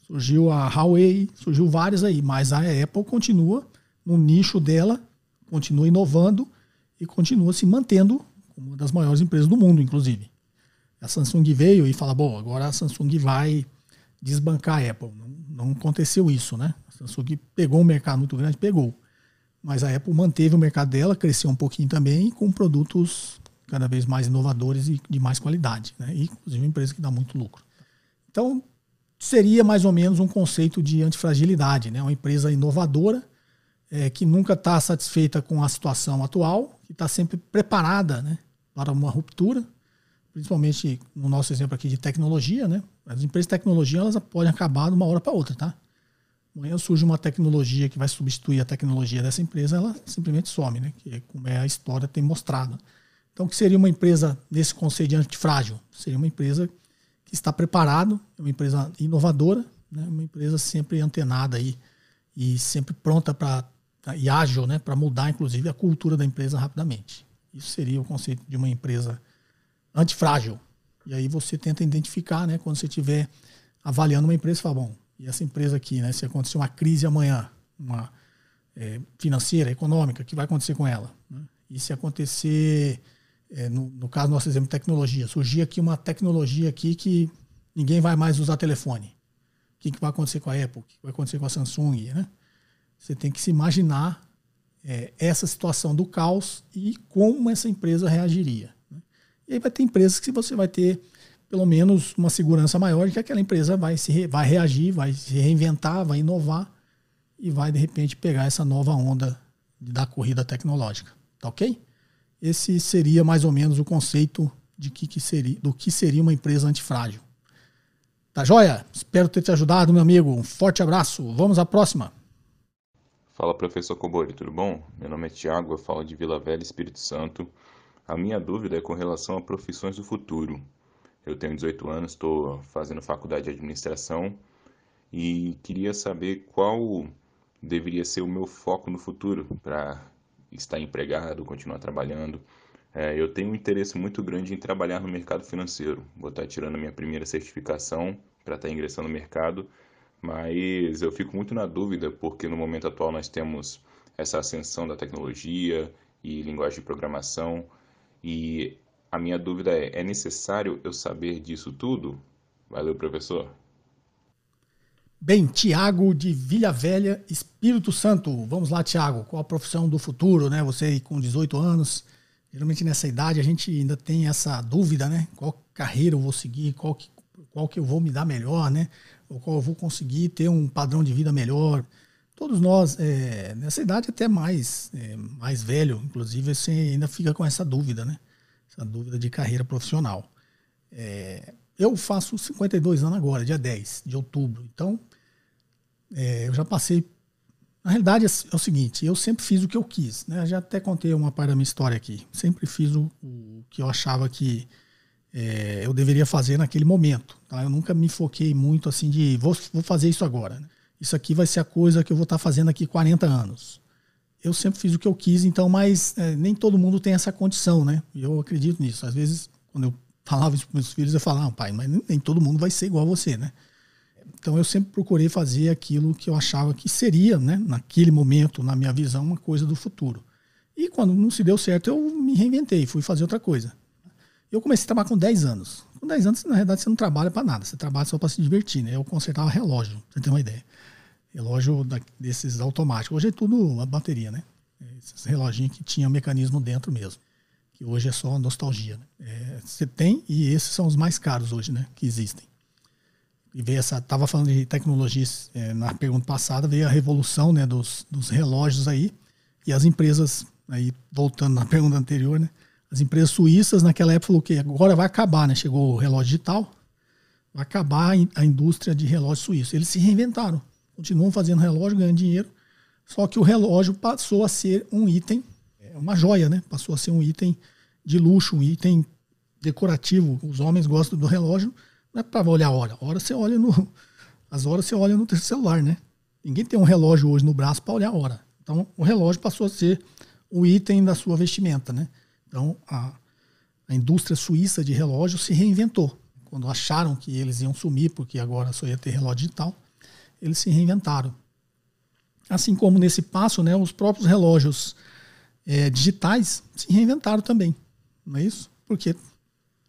surgiu a Huawei, surgiu várias aí, mas a Apple continua no nicho dela, continua inovando e continua se mantendo como uma das maiores empresas do mundo, inclusive. A Samsung veio e fala, bom, agora a Samsung vai desbancar a Apple. Não, não aconteceu isso, né? A Samsung pegou um mercado muito grande, pegou. Mas a Apple manteve o mercado dela, cresceu um pouquinho também com produtos cada vez mais inovadores e de mais qualidade, né? E, inclusive uma empresa que dá muito lucro. Então, seria mais ou menos um conceito de antifragilidade, né? Uma empresa inovadora é, que nunca está satisfeita com a situação atual, que está sempre preparada, né? Para uma ruptura, principalmente no nosso exemplo aqui de tecnologia, né? As empresas de tecnologia elas podem acabar de uma hora para outra, tá? Amanhã surge uma tecnologia que vai substituir a tecnologia dessa empresa, ela simplesmente some, né? Que é como é a história tem mostrado. Então, o que seria uma empresa nesse conceito de antifrágil? Seria uma empresa que está preparado, uma empresa inovadora, né? uma empresa sempre antenada aí e sempre pronta para e ágil, né, para mudar inclusive a cultura da empresa rapidamente. Isso seria o conceito de uma empresa antifrágil. E aí você tenta identificar, né, quando você estiver avaliando uma empresa, fala, bom, e essa empresa aqui, né, se acontecer uma crise amanhã, uma é, financeira, econômica, o que vai acontecer com ela? Né? E se acontecer é, no, no, caso nosso exemplo tecnologia, surgir aqui uma tecnologia aqui que ninguém vai mais usar telefone. O que, que vai acontecer com a Apple? O que vai acontecer com a Samsung? Né? Você tem que se imaginar é, essa situação do caos e como essa empresa reagiria. E aí vai ter empresas que você vai ter pelo menos uma segurança maior de que aquela empresa vai, se, vai reagir, vai se reinventar, vai inovar e vai de repente pegar essa nova onda da corrida tecnológica. Tá ok? Esse seria mais ou menos o conceito de que, que seria, do que seria uma empresa antifrágil. Tá joia? Espero ter te ajudado, meu amigo. Um forte abraço. Vamos à próxima. Fala, professor Cobori, tudo bom? Meu nome é Tiago, eu falo de Vila Velha, Espírito Santo. A minha dúvida é com relação a profissões do futuro. Eu tenho 18 anos, estou fazendo faculdade de administração e queria saber qual deveria ser o meu foco no futuro para estar empregado, continuar trabalhando. É, eu tenho um interesse muito grande em trabalhar no mercado financeiro. Vou estar tirando a minha primeira certificação para estar ingressando no mercado, mas eu fico muito na dúvida porque no momento atual nós temos essa ascensão da tecnologia e linguagem de programação e a minha dúvida é: é necessário eu saber disso tudo? Valeu, professor. Bem, Tiago de Vila Velha, Espírito Santo. Vamos lá, Tiago. Qual a profissão do futuro, né? Você com 18 anos, geralmente nessa idade a gente ainda tem essa dúvida, né? Qual carreira eu vou seguir, qual que, qual que eu vou me dar melhor, né? Ou qual eu vou conseguir ter um padrão de vida melhor. Todos nós, é, nessa idade até mais, é, mais velho, inclusive, você ainda fica com essa dúvida, né? Essa dúvida de carreira profissional. É, eu faço 52 anos agora, dia 10 de outubro. Então, é, eu já passei. Na realidade, é o seguinte: eu sempre fiz o que eu quis. Né? Eu já até contei uma parte da minha história aqui. Sempre fiz o, o que eu achava que é, eu deveria fazer naquele momento. Tá? Eu nunca me foquei muito assim de vou, vou fazer isso agora. Né? Isso aqui vai ser a coisa que eu vou estar tá fazendo aqui 40 anos. Eu sempre fiz o que eu quis, então, mas é, nem todo mundo tem essa condição, né? Eu acredito nisso. Às vezes, quando eu falava isso para meus filhos, eu falava, ah, pai, mas nem todo mundo vai ser igual a você, né? Então eu sempre procurei fazer aquilo que eu achava que seria, né, naquele momento, na minha visão, uma coisa do futuro. E quando não se deu certo, eu me reinventei, fui fazer outra coisa. Eu comecei a trabalhar com 10 anos. Com 10 anos, na verdade, você não trabalha para nada, você trabalha só para se divertir. Né? Eu consertava relógio, pra você ter uma ideia. Relógio da, desses automáticos. Hoje é tudo a bateria, né? Esses reloginhos que tinha mecanismo dentro mesmo. Que hoje é só nostalgia. Né? É, você tem, e esses são os mais caros hoje, né? Que existem. E veio essa. Tava falando de tecnologias é, na pergunta passada, veio a revolução né, dos, dos relógios aí. E as empresas, aí voltando na pergunta anterior, né? As empresas suíças naquela época falou que agora vai acabar, né? Chegou o relógio digital, vai acabar a indústria de relógio suíço. Eles se reinventaram continuam fazendo relógio, ganhando dinheiro, só que o relógio passou a ser um item, é uma joia, né? Passou a ser um item de luxo, um item decorativo. Os homens gostam do relógio, não é para olhar a hora. A hora você olha no. As horas você olha no celular, né? Ninguém tem um relógio hoje no braço para olhar a hora. Então, o relógio passou a ser o item da sua vestimenta, né? Então, a, a indústria suíça de relógio se reinventou. Quando acharam que eles iam sumir, porque agora só ia ter relógio digital, eles se reinventaram. Assim como nesse passo, né, os próprios relógios é, digitais se reinventaram também. Não é isso? Porque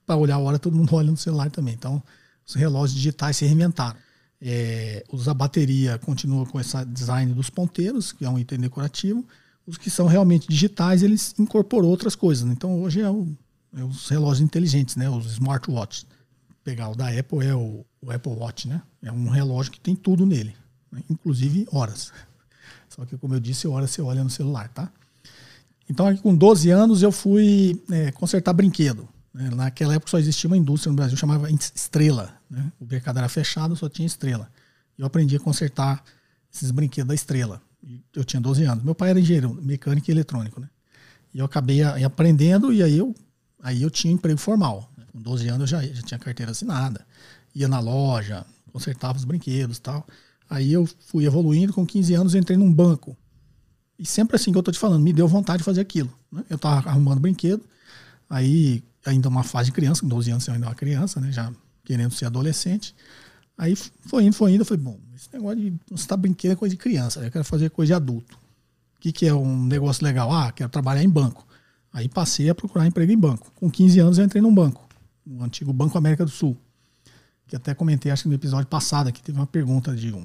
para olhar a hora todo mundo olha no celular também. Então, os relógios digitais se reinventaram. É, a bateria continua com esse design dos ponteiros, que é um item decorativo. Os que são realmente digitais, eles incorporou outras coisas. Né? Então, hoje é, o, é os relógios inteligentes, né? os smartwatches pegar o da Apple é o, o, Apple Watch, né? É um relógio que tem tudo nele, né? inclusive horas. Só que, como eu disse, horas você olha no celular, tá? Então, aqui com 12 anos, eu fui é, consertar brinquedo. Né? Naquela época só existia uma indústria no Brasil, chamava Estrela. Né? O mercado era fechado, só tinha Estrela. Eu aprendi a consertar esses brinquedos da Estrela. Eu tinha 12 anos. Meu pai era engenheiro mecânico e eletrônico, né? E eu acabei aprendendo e aí eu, aí eu tinha emprego formal. Com 12 anos eu já, já tinha carteira assinada, ia na loja, consertava os brinquedos tal. Aí eu fui evoluindo, com 15 anos entrei num banco. E sempre assim que eu tô te falando, me deu vontade de fazer aquilo. Né? Eu tava arrumando brinquedo, aí ainda uma fase de criança, com 12 anos eu ainda é uma criança, né? Já querendo ser adolescente. Aí foi indo, foi indo, eu falei, bom, esse negócio de você tá brinquedo é coisa de criança, eu quero fazer coisa de adulto. O que, que é um negócio legal? Ah, quero trabalhar em banco. Aí passei a procurar emprego em banco. Com 15 anos eu entrei num banco o antigo Banco América do Sul. Que até comentei, acho que no episódio passado, que teve uma pergunta de um,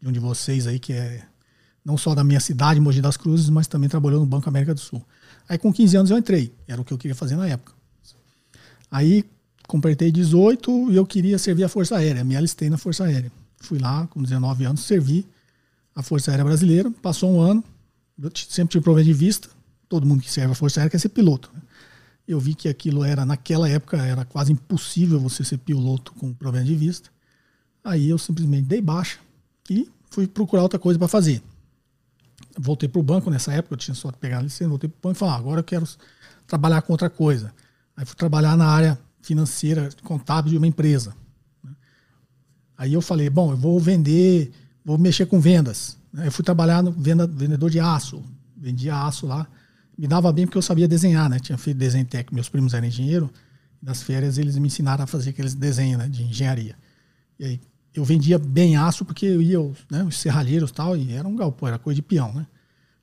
de um de vocês aí, que é não só da minha cidade, Mogi das Cruzes, mas também trabalhou no Banco América do Sul. Aí com 15 anos eu entrei, era o que eu queria fazer na época. Aí completei 18 e eu queria servir a Força Aérea, me alistei na Força Aérea. Fui lá com 19 anos, servi a Força Aérea Brasileira, passou um ano, eu sempre tive problema de vista, todo mundo que serve a Força Aérea quer ser piloto. Né? Eu vi que aquilo era, naquela época, era quase impossível você ser piloto com problema de vista. Aí eu simplesmente dei baixa e fui procurar outra coisa para fazer. Voltei para o banco nessa época, eu tinha só pegar a licença, voltei para o banco e falei, ah, agora eu quero trabalhar com outra coisa. Aí fui trabalhar na área financeira, contábil de uma empresa. Aí eu falei, bom, eu vou vender, vou mexer com vendas. Eu fui trabalhar no venda, vendedor de aço, vendia aço lá me dava bem porque eu sabia desenhar, né? Tinha feito desenho técnico, meus primos eram engenheiro. Nas férias eles me ensinaram a fazer aqueles desenhos né, de engenharia. E aí eu vendia bem aço porque eu ia, né, os serralheiros e tal, e era um galpão, era coisa de peão, né?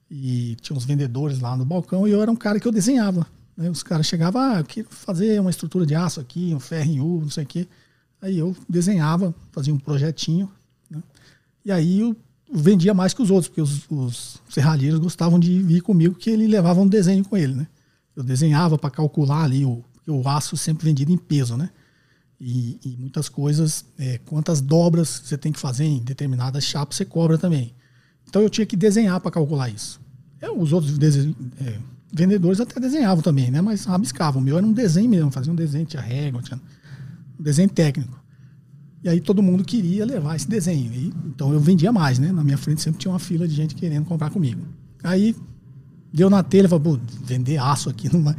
E tinha uns vendedores lá no balcão e eu era um cara que eu desenhava. Os caras chegavam, ah, eu quero fazer uma estrutura de aço aqui, um ferro em U, não sei o quê. Aí eu desenhava, fazia um projetinho, né? E aí eu vendia mais que os outros, porque os, os serralheiros gostavam de vir comigo, que ele levava um desenho com ele, né? Eu desenhava para calcular ali o, o aço sempre vendido em peso, né? E, e muitas coisas, é, quantas dobras você tem que fazer em determinadas chapas, você cobra também. Então eu tinha que desenhar para calcular isso. Eu, os outros é, vendedores até desenhavam também, né? Mas rabiscavam. O meu era um desenho mesmo, fazia um desenho, tinha régua, tinha um desenho técnico. E aí todo mundo queria levar esse desenho. E, então eu vendia mais, né? Na minha frente sempre tinha uma fila de gente querendo comprar comigo. Aí deu na telha, falou, pô, vender aço aqui não vai,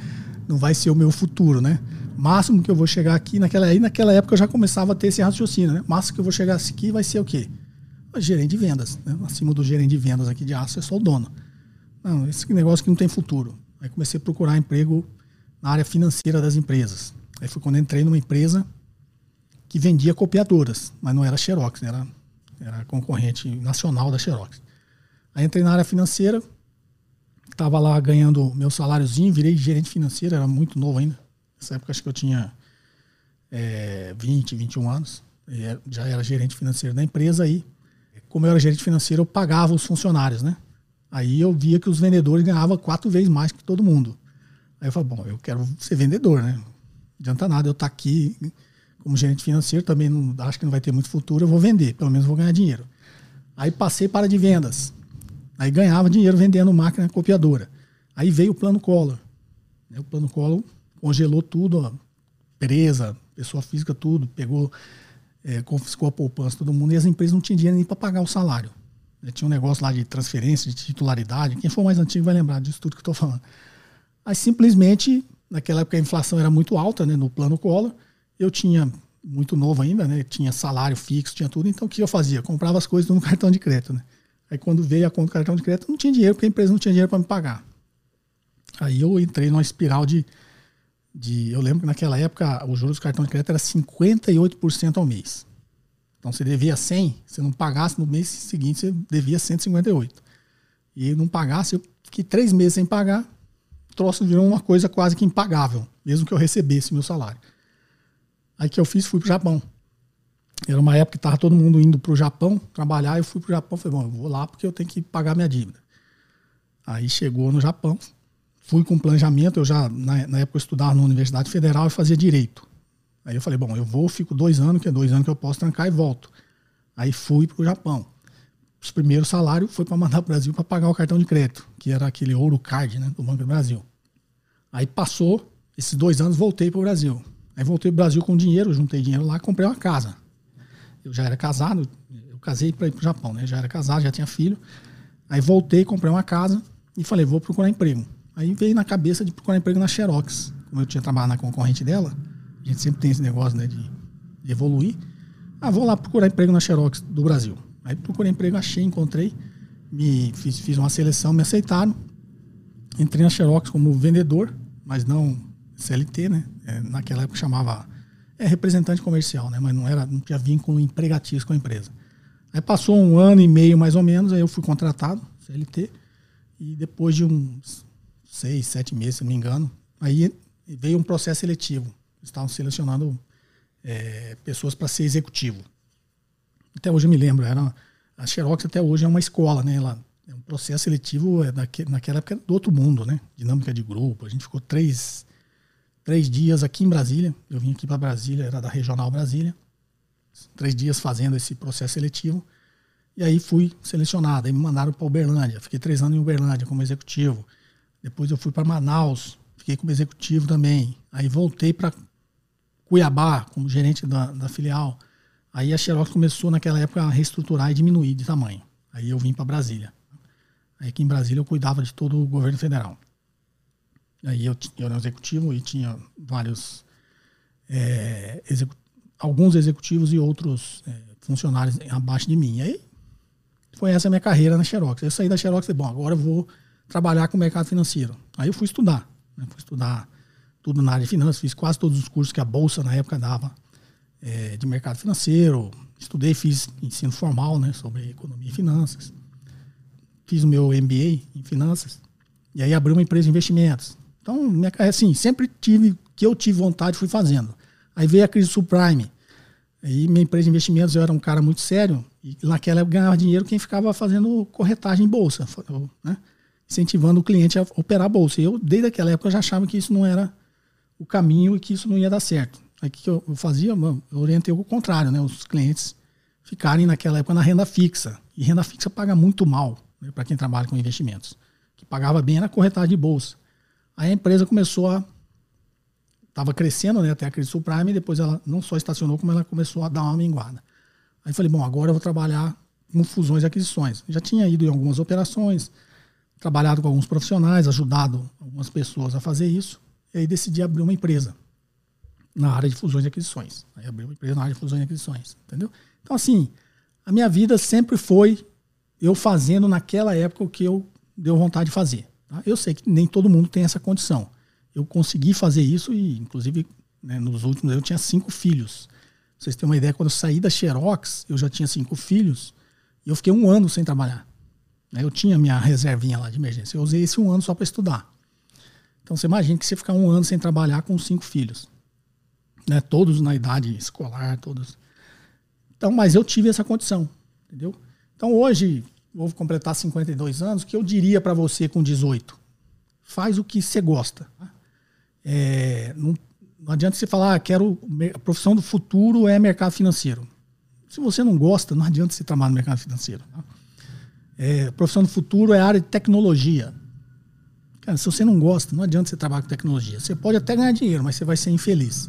não vai ser o meu futuro, né? Máximo que eu vou chegar aqui, naquela, aí naquela época eu já começava a ter esse raciocínio, né? Máximo que eu vou chegar aqui vai ser o quê? Gerente de vendas. Né? Acima do gerente de vendas aqui de aço é só o dono. Não, esse negócio que não tem futuro. Aí comecei a procurar emprego na área financeira das empresas. Aí foi quando entrei numa empresa que vendia copiadoras, mas não era Xerox, era, era concorrente nacional da Xerox. Aí entrei na área financeira, estava lá ganhando meu saláriozinho, virei gerente financeiro, era muito novo ainda. Nessa época acho que eu tinha é, 20, 21 anos, já era gerente financeiro da empresa aí. Como eu era gerente financeiro, eu pagava os funcionários, né? Aí eu via que os vendedores ganhavam quatro vezes mais que todo mundo. Aí eu falei, bom, eu quero ser vendedor, né? Não adianta nada eu estar tá aqui como gerente financeiro, também não, acho que não vai ter muito futuro, eu vou vender, pelo menos vou ganhar dinheiro. Aí passei para de vendas. Aí ganhava dinheiro vendendo máquina copiadora. Aí veio o plano Collor. O plano Collor congelou tudo, ó, empresa, pessoa física, tudo, pegou, é, confiscou a poupança todo mundo e as empresas não tinham dinheiro nem para pagar o salário. Tinha um negócio lá de transferência, de titularidade. Quem for mais antigo vai lembrar disso tudo que eu estou falando. Aí simplesmente, naquela época a inflação era muito alta, né, no plano Collor, eu tinha muito novo ainda, né, tinha salário fixo, tinha tudo, então o que eu fazia? Comprava as coisas no cartão de crédito, né? Aí quando veio a conta do cartão de crédito, não tinha dinheiro, porque a empresa não tinha dinheiro para me pagar. Aí eu entrei numa espiral de, de. Eu lembro que naquela época o juros do cartão de crédito era 58% ao mês. Então você devia 100, se não pagasse no mês seguinte, você devia 158. E não pagasse, eu fiquei três meses sem pagar, o troço virou uma coisa quase que impagável, mesmo que eu recebesse meu salário. Aí que eu fiz, fui para o Japão. Era uma época que estava todo mundo indo para o Japão trabalhar, eu fui para o Japão, falei, bom, eu vou lá porque eu tenho que pagar minha dívida. Aí chegou no Japão, fui com planejamento, eu já, na, na época eu estudava na Universidade Federal e fazia Direito. Aí eu falei, bom, eu vou, fico dois anos, que é dois anos que eu posso trancar e volto. Aí fui para o Japão. Os primeiros salários foi para mandar para o Brasil para pagar o cartão de crédito, que era aquele ouro card né, do Banco do Brasil. Aí passou, esses dois anos voltei para o Brasil. Aí voltei para o Brasil com dinheiro, juntei dinheiro lá, comprei uma casa. Eu já era casado, eu casei para ir para o Japão, né? Já era casado, já tinha filho. Aí voltei, comprei uma casa e falei, vou procurar emprego. Aí veio na cabeça de procurar emprego na Xerox. Como eu tinha trabalhado na concorrente dela, gente sempre tem esse negócio né, de, de evoluir. Ah, vou lá procurar emprego na Xerox do Brasil. Aí procurei emprego, achei, encontrei, me fiz, fiz uma seleção, me aceitaram. Entrei na Xerox como vendedor, mas não CLT, né? É, naquela época chamava é representante comercial, né? Mas não era, não tinha vínculo empregatício com a empresa. Aí passou um ano e meio mais ou menos, aí eu fui contratado, CLT, e depois de uns seis, sete meses, se não me engano, aí veio um processo seletivo estavam selecionando é, pessoas para ser executivo. Até hoje eu me lembro, era, a Xerox até hoje é uma escola, né? Ela, é um processo seletivo é naquela época do outro mundo, né? Dinâmica de grupo. A gente ficou três, três dias aqui em Brasília. Eu vim aqui para Brasília, era da Regional Brasília. Três dias fazendo esse processo seletivo. E aí fui selecionado. Aí me mandaram para Uberlândia. Fiquei três anos em Uberlândia como executivo. Depois eu fui para Manaus. Fiquei como executivo também. Aí voltei para Cuiabá, como gerente da, da filial. Aí a Xerox começou naquela época a reestruturar e diminuir de tamanho. Aí eu vim para Brasília. Aí aqui em Brasília eu cuidava de todo o governo federal. Aí eu, eu era executivo e tinha vários é, execu alguns executivos e outros é, funcionários abaixo de mim. Aí foi essa a minha carreira na Xerox. Eu saí da Xerox e bom, agora eu vou trabalhar com o mercado financeiro. Aí eu fui estudar. Né? Fui estudar tudo na área de finanças, fiz quase todos os cursos que a Bolsa na época dava é, de mercado financeiro. Estudei, fiz ensino formal né, sobre economia e finanças. Fiz o meu MBA em finanças. E aí abri uma empresa de investimentos. Então, minha assim, sempre tive, que eu tive vontade, fui fazendo. Aí veio a crise subprime. Aí minha empresa de investimentos, eu era um cara muito sério. E naquela época ganhava dinheiro quem ficava fazendo corretagem em bolsa. Né? Incentivando o cliente a operar a bolsa. E eu, desde aquela época, eu já achava que isso não era o caminho e que isso não ia dar certo. Aí o que eu fazia? Eu orientei o contrário, né? Os clientes ficarem naquela época na renda fixa. E renda fixa paga muito mal né, para quem trabalha com investimentos. que pagava bem era corretagem de bolsa. Aí a empresa começou a. Estava crescendo né, até a crise subprime e depois ela não só estacionou, como ela começou a dar uma minguada. Aí falei, bom, agora eu vou trabalhar com fusões e aquisições. Já tinha ido em algumas operações, trabalhado com alguns profissionais, ajudado algumas pessoas a fazer isso. E aí decidi abrir uma empresa na área de fusões e aquisições. Aí abri uma empresa na área de fusões e aquisições, entendeu? Então, assim, a minha vida sempre foi eu fazendo naquela época o que eu deu vontade de fazer. Tá? Eu sei que nem todo mundo tem essa condição. Eu consegui fazer isso e, inclusive, né, nos últimos eu tinha cinco filhos. vocês terem uma ideia, quando eu saí da Xerox, eu já tinha cinco filhos e eu fiquei um ano sem trabalhar. Né? Eu tinha minha reservinha lá de emergência. Eu usei esse um ano só para estudar. Então você imagina que você ficar um ano sem trabalhar com cinco filhos. Né? Todos na idade escolar, todos. Então, mas eu tive essa condição, entendeu? Então hoje, vou completar 52 anos, que eu diria para você com 18? Faz o que você gosta. É, não não adianta você falar, ah, quero a profissão do futuro é mercado financeiro. Se você não gosta, não adianta você trabalhar no mercado financeiro. Tá? É, a profissão do futuro é área de tecnologia. Cara, se você não gosta, não adianta você trabalhar com tecnologia. Você pode até ganhar dinheiro, mas você vai ser infeliz.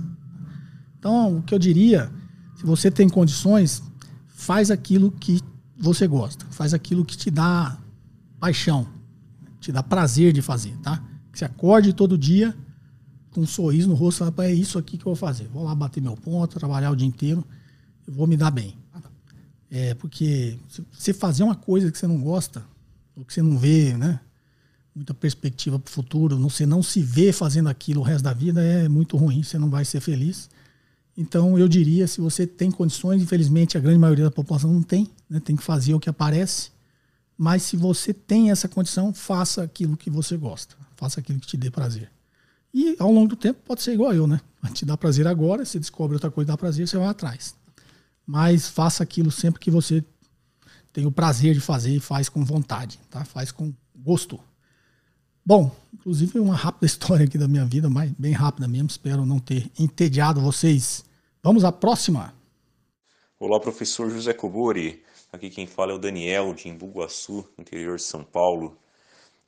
Então, o que eu diria, se você tem condições, faz aquilo que você gosta, faz aquilo que te dá paixão, te dá prazer de fazer, tá? Que você acorde todo dia com um sorriso no rosto, fala, é isso aqui que eu vou fazer. Vou lá bater meu ponto, trabalhar o dia inteiro, eu vou me dar bem. É, porque se você fazer uma coisa que você não gosta, ou que você não vê, né, muita perspectiva para o futuro, você não se vê fazendo aquilo o resto da vida, é muito ruim, você não vai ser feliz. Então, eu diria, se você tem condições, infelizmente a grande maioria da população não tem, né, tem que fazer o que aparece, mas se você tem essa condição, faça aquilo que você gosta, faça aquilo que te dê prazer. E ao longo do tempo pode ser igual eu, né? Te dá prazer agora, você descobre outra coisa que dá prazer, você vai atrás. Mas faça aquilo sempre que você tem o prazer de fazer e faz com vontade, tá? Faz com gosto. Bom, inclusive uma rápida história aqui da minha vida, mas bem rápida mesmo, espero não ter entediado vocês. Vamos à próxima. Olá, professor José Cobori. Aqui quem fala é o Daniel, de Imbuguaçu, interior de São Paulo.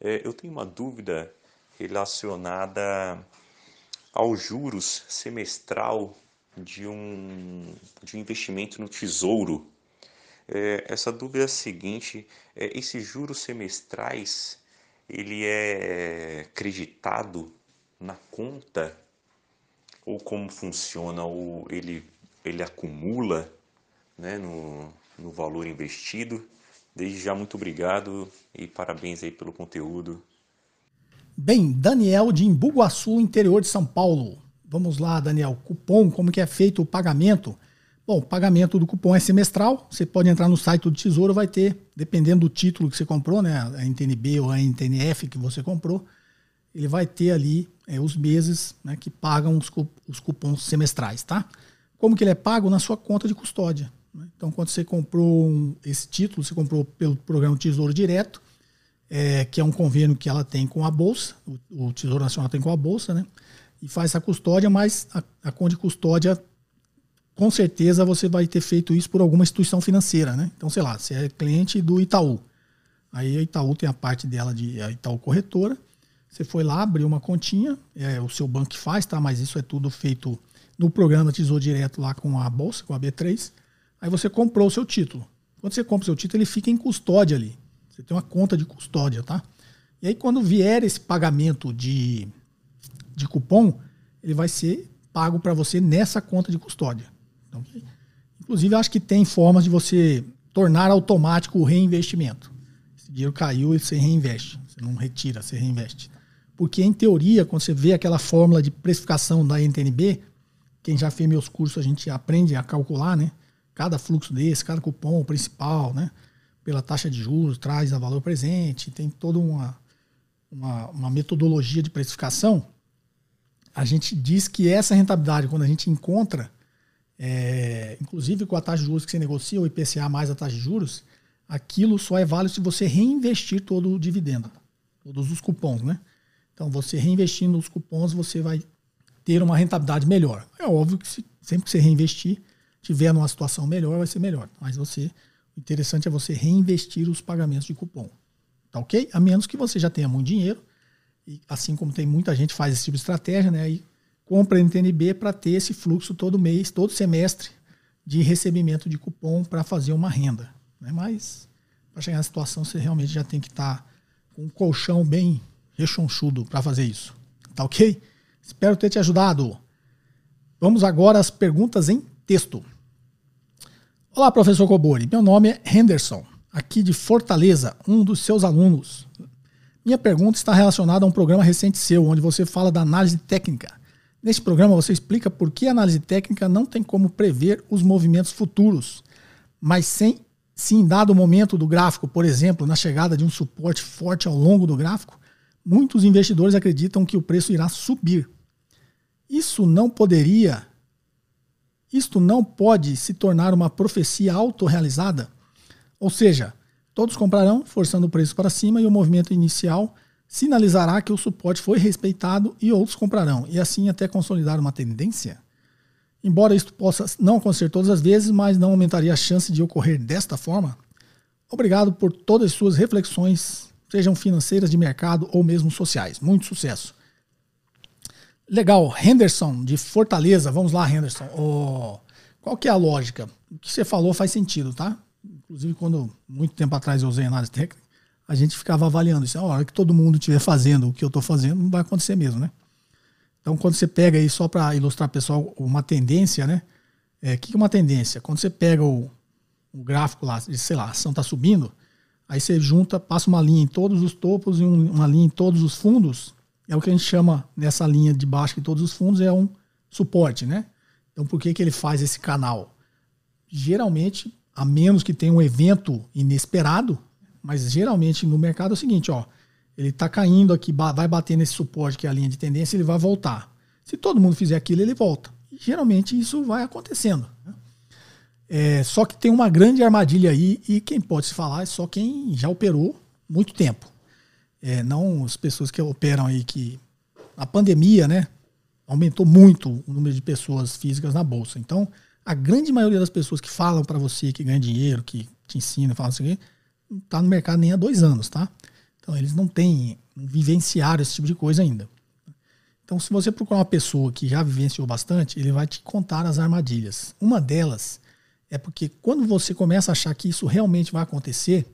É, eu tenho uma dúvida relacionada aos juros semestral de um, de um investimento no tesouro. É, essa dúvida é a seguinte: é, esses juros semestrais ele é creditado na conta ou como funciona? Ou ele, ele acumula né, no, no valor investido? Desde já, muito obrigado e parabéns aí pelo conteúdo. Bem, Daniel de Imbuguaçu, interior de São Paulo. Vamos lá, Daniel. Cupom, como que é feito o pagamento? Bom, o pagamento do cupom é semestral. Você pode entrar no site do Tesouro, vai ter, dependendo do título que você comprou, né, a NTNB ou a NTNF que você comprou, ele vai ter ali é, os meses né, que pagam os, os cupons semestrais, tá? Como que ele é pago? Na sua conta de custódia. Né? Então, quando você comprou um, esse título, você comprou pelo programa Tesouro Direto, é, que é um convênio que ela tem com a Bolsa, o, o, Tesouro Nacional tem com a Bolsa, né? E faz essa custódia, mas a, a conta de custódia, com certeza você vai ter feito isso por alguma instituição financeira, né? Então, sei lá, você é cliente do Itaú. Aí a Itaú tem a parte dela de a Itaú Corretora. Você foi lá, abriu uma continha, é o seu banco que faz, tá? Mas isso é tudo feito no programa Tesouro Direto lá com a Bolsa, com a B3. Aí você comprou o seu título. Quando você compra o seu título, ele fica em custódia ali. Você tem uma conta de custódia, tá? E aí, quando vier esse pagamento de, de cupom, ele vai ser pago para você nessa conta de custódia. Então, inclusive, acho que tem formas de você tornar automático o reinvestimento. Esse dinheiro caiu e você reinveste. Você não retira, você reinveste. Porque, em teoria, quando você vê aquela fórmula de precificação da NTNB, quem já fez meus cursos, a gente aprende a calcular, né? Cada fluxo desse, cada cupom principal, né? pela taxa de juros, traz a valor presente, tem toda uma, uma, uma, metodologia de precificação, a gente diz que essa rentabilidade, quando a gente encontra, é, inclusive com a taxa de juros que você negocia, o IPCA mais a taxa de juros, aquilo só é válido se você reinvestir todo o dividendo, todos os cupons, né? Então, você reinvestindo os cupons, você vai ter uma rentabilidade melhor. É óbvio que se, sempre que você reinvestir, tiver numa situação melhor, vai ser melhor. Mas você o interessante é você reinvestir os pagamentos de cupom. Tá ok? A menos que você já tenha muito dinheiro. E assim como tem muita gente faz esse tipo de estratégia, né? Compra NTNB para ter esse fluxo todo mês, todo semestre de recebimento de cupom para fazer uma renda. Né? Mas para chegar na situação, você realmente já tem que estar tá com um colchão bem rechonchudo para fazer isso. Tá ok? Espero ter te ajudado. Vamos agora às perguntas em texto. Olá, professor Cobori. Meu nome é Henderson, aqui de Fortaleza, um dos seus alunos. Minha pergunta está relacionada a um programa recente seu, onde você fala da análise técnica. Neste programa você explica por que a análise técnica não tem como prever os movimentos futuros, mas sem, se em dado momento do gráfico, por exemplo, na chegada de um suporte forte ao longo do gráfico, muitos investidores acreditam que o preço irá subir. Isso não poderia, isto não pode se tornar uma profecia autorrealizada? Ou seja, todos comprarão, forçando o preço para cima e o movimento inicial sinalizará que o suporte foi respeitado e outros comprarão, e assim até consolidar uma tendência? Embora isto possa não acontecer todas as vezes, mas não aumentaria a chance de ocorrer desta forma? Obrigado por todas as suas reflexões, sejam financeiras, de mercado ou mesmo sociais. Muito sucesso. Legal, Henderson, de Fortaleza. Vamos lá, Henderson. Oh, qual que é a lógica? O que você falou faz sentido, tá? Inclusive, quando muito tempo atrás eu usei análise técnica, a gente ficava avaliando isso. A hora que todo mundo estiver fazendo o que eu estou fazendo, não vai acontecer mesmo, né? Então, quando você pega aí, só para ilustrar pessoal, uma tendência, né? O é, que é uma tendência? Quando você pega o, o gráfico lá, sei lá, a ação está subindo, aí você junta, passa uma linha em todos os topos e um, uma linha em todos os fundos, é o que a gente chama nessa linha de baixo de todos os fundos, é um suporte, né? Então, por que, que ele faz esse canal? Geralmente, a menos que tenha um evento inesperado, mas geralmente no mercado é o seguinte, ó, ele está caindo aqui, vai bater nesse suporte que é a linha de tendência, ele vai voltar. Se todo mundo fizer aquilo, ele volta. E, geralmente isso vai acontecendo. Né? É, só que tem uma grande armadilha aí e quem pode se falar é só quem já operou muito tempo. É, não as pessoas que operam aí que a pandemia, né, aumentou muito o número de pessoas físicas na bolsa. Então, a grande maioria das pessoas que falam para você que ganha dinheiro, que te ensina, falam assim, está no mercado nem há dois anos, tá? Então eles não têm, não vivenciaram esse tipo de coisa ainda. Então, se você procurar uma pessoa que já vivenciou bastante, ele vai te contar as armadilhas. Uma delas é porque quando você começa a achar que isso realmente vai acontecer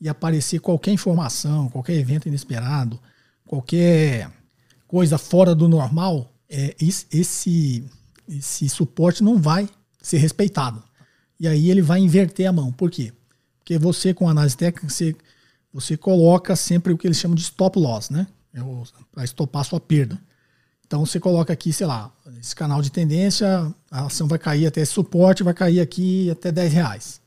e aparecer qualquer informação, qualquer evento inesperado, qualquer coisa fora do normal, é, esse, esse suporte não vai ser respeitado. E aí ele vai inverter a mão. Por quê? Porque você, com análise técnica, você, você coloca sempre o que eles chamam de stop loss, né? É Para estopar a sua perda. Então você coloca aqui, sei lá, esse canal de tendência, a ação vai cair até esse suporte, vai cair aqui até 10 reais.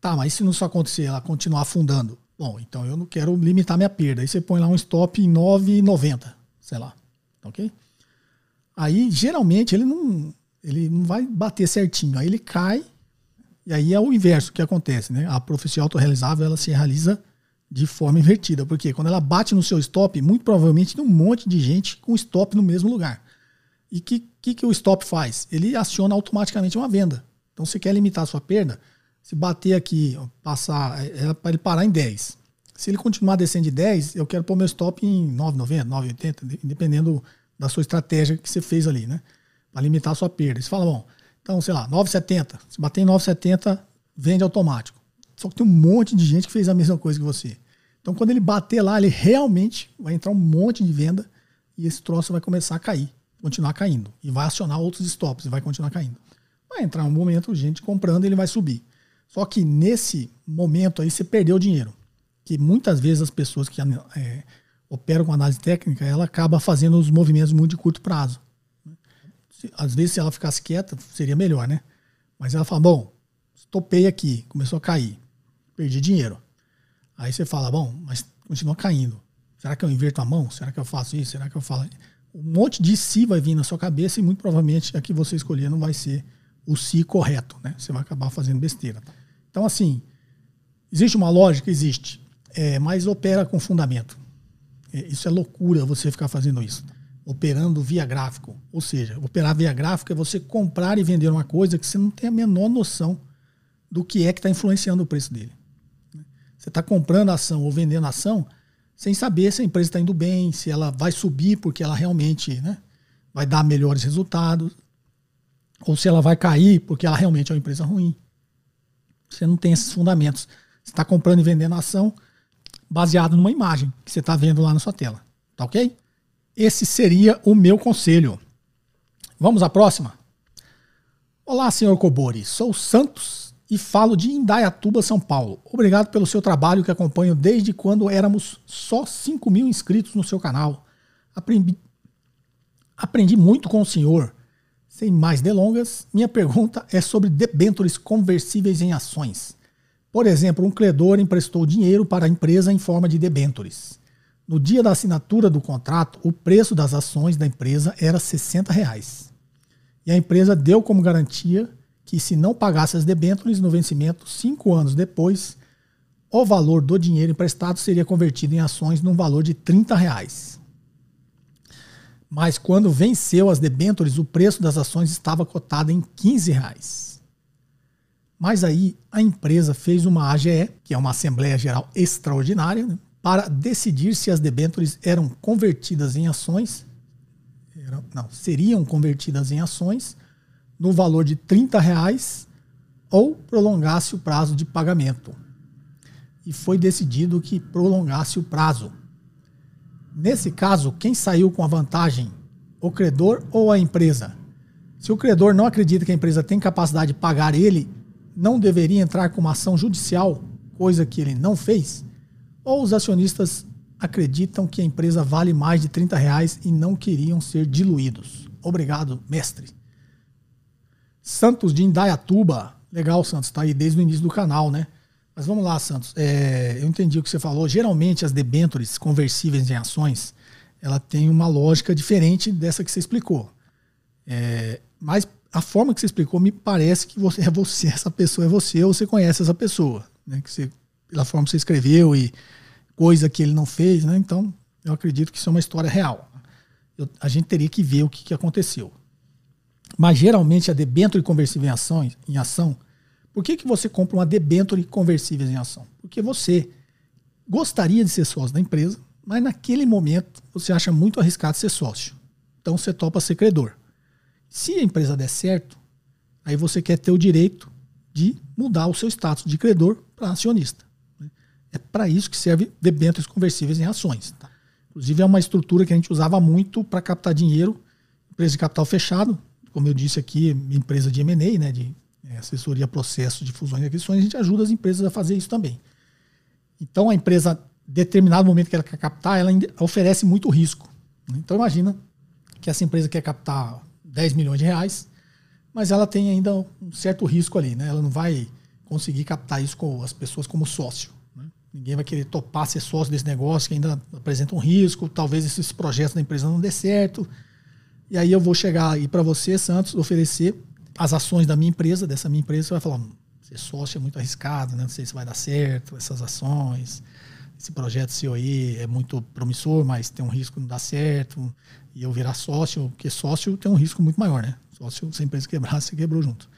Tá, mas se não isso acontecer, ela continuar afundando? Bom, então eu não quero limitar minha perda. Aí você põe lá um stop em 9,90, sei lá. Ok? Aí, geralmente, ele não, ele não vai bater certinho. Aí ele cai e aí é o inverso que acontece, né? A profecia autorrealizável ela se realiza de forma invertida, porque quando ela bate no seu stop, muito provavelmente tem um monte de gente com stop no mesmo lugar. E o que, que, que o stop faz? Ele aciona automaticamente uma venda. Então, você quer limitar a sua perda, se bater aqui, passar, é, é para ele parar em 10. Se ele continuar descendo de 10, eu quero pôr meu stop em 9,90, 9,80, dependendo da sua estratégia que você fez ali, né? Para limitar a sua perda. Você fala, bom, então, sei lá, 9,70. Se bater em 9,70, vende automático. Só que tem um monte de gente que fez a mesma coisa que você. Então, quando ele bater lá, ele realmente vai entrar um monte de venda e esse troço vai começar a cair, continuar caindo. E vai acionar outros stops e vai continuar caindo. Vai entrar um momento, gente comprando, ele vai subir. Só que nesse momento aí você perdeu dinheiro. Que muitas vezes as pessoas que é, operam com análise técnica, ela acaba fazendo os movimentos muito de curto prazo às vezes, se ela ficasse quieta, seria melhor, né? Mas ela fala: bom, topei aqui, começou a cair, perdi dinheiro. Aí você fala: bom, mas continua caindo. Será que eu inverto a mão? Será que eu faço isso? Será que eu falo? Um monte de si vai vir na sua cabeça e muito provavelmente a que você escolher não vai ser o si correto, né? Você vai acabar fazendo besteira. Então, assim, existe uma lógica? Existe. É, mas opera com fundamento. É, isso é loucura você ficar fazendo isso operando via gráfico. Ou seja, operar via gráfico é você comprar e vender uma coisa que você não tem a menor noção do que é que está influenciando o preço dele. Você está comprando ação ou vendendo ação sem saber se a empresa está indo bem, se ela vai subir porque ela realmente né, vai dar melhores resultados, ou se ela vai cair porque ela realmente é uma empresa ruim. Você não tem esses fundamentos. Você está comprando e vendendo ação baseado numa imagem que você está vendo lá na sua tela. Tá ok? Esse seria o meu conselho. Vamos à próxima? Olá, senhor Cobori. Sou Santos e falo de Indaiatuba, São Paulo. Obrigado pelo seu trabalho que acompanho desde quando éramos só 5 mil inscritos no seu canal. Aprendi, Aprendi muito com o senhor. Sem mais delongas, minha pergunta é sobre debêntures conversíveis em ações. Por exemplo, um credor emprestou dinheiro para a empresa em forma de debêntures. No dia da assinatura do contrato, o preço das ações da empresa era 60 reais. E a empresa deu como garantia que, se não pagasse as debêntures no vencimento cinco anos depois, o valor do dinheiro emprestado seria convertido em ações num valor de 30 reais. Mas quando venceu as debêntures, o preço das ações estava cotado em 15 reais. Mas aí a empresa fez uma AGE, que é uma Assembleia Geral Extraordinária, né, para decidir se as debêntures eram convertidas em ações, eram, não, seriam convertidas em ações no valor de 30 reais ou prolongasse o prazo de pagamento e foi decidido que prolongasse o prazo. Nesse caso, quem saiu com a vantagem? O credor ou a empresa? Se o credor não acredita que a empresa tem capacidade de pagar ele, não deveria entrar com uma ação judicial, coisa que ele não fez? Ou os acionistas acreditam que a empresa vale mais de 30 reais e não queriam ser diluídos? Obrigado, mestre. Santos de Indaiatuba. Legal, Santos, está aí desde o início do canal, né? Mas vamos lá, Santos. É, eu entendi o que você falou. Geralmente as debêntures conversíveis em ações, ela tem uma lógica diferente dessa que você explicou. É, mas a forma que você explicou me parece que você é você, essa pessoa é você, ou você conhece essa pessoa, né? Que você, pela forma que você escreveu e coisa que ele não fez, né? Então eu acredito que isso é uma história real. Eu, a gente teria que ver o que, que aconteceu. Mas geralmente a debênture conversível em, ações, em ação por que, que você compra uma debênture conversíveis em ação? Porque você gostaria de ser sócio da empresa, mas naquele momento você acha muito arriscado ser sócio. Então você topa ser credor. Se a empresa der certo, aí você quer ter o direito de mudar o seu status de credor para acionista. É para isso que serve debêntures conversíveis em ações. Tá? Inclusive é uma estrutura que a gente usava muito para captar dinheiro, empresa de capital fechado, como eu disse aqui, empresa de M&A, né, de é, assessoria processo de fusões e aquisições, a gente ajuda as empresas a fazer isso também. Então a empresa, determinado momento que ela quer captar, ela oferece muito risco. Então imagina que essa empresa quer captar 10 milhões de reais, mas ela tem ainda um certo risco ali, né? Ela não vai conseguir captar isso com as pessoas como sócio. Ninguém vai querer topar ser sócio desse negócio que ainda apresenta um risco, talvez esses projetos da empresa não dê certo. E aí eu vou chegar aí para você, Santos, oferecer as ações da minha empresa, dessa minha empresa, você vai falar, ser sócio é muito arriscado, né? não sei se vai dar certo, essas ações, esse projeto seu aí é muito promissor, mas tem um risco de não dar certo, e eu virar sócio, porque sócio tem um risco muito maior, né? Sócio, se a empresa quebrar, você quebrou junto.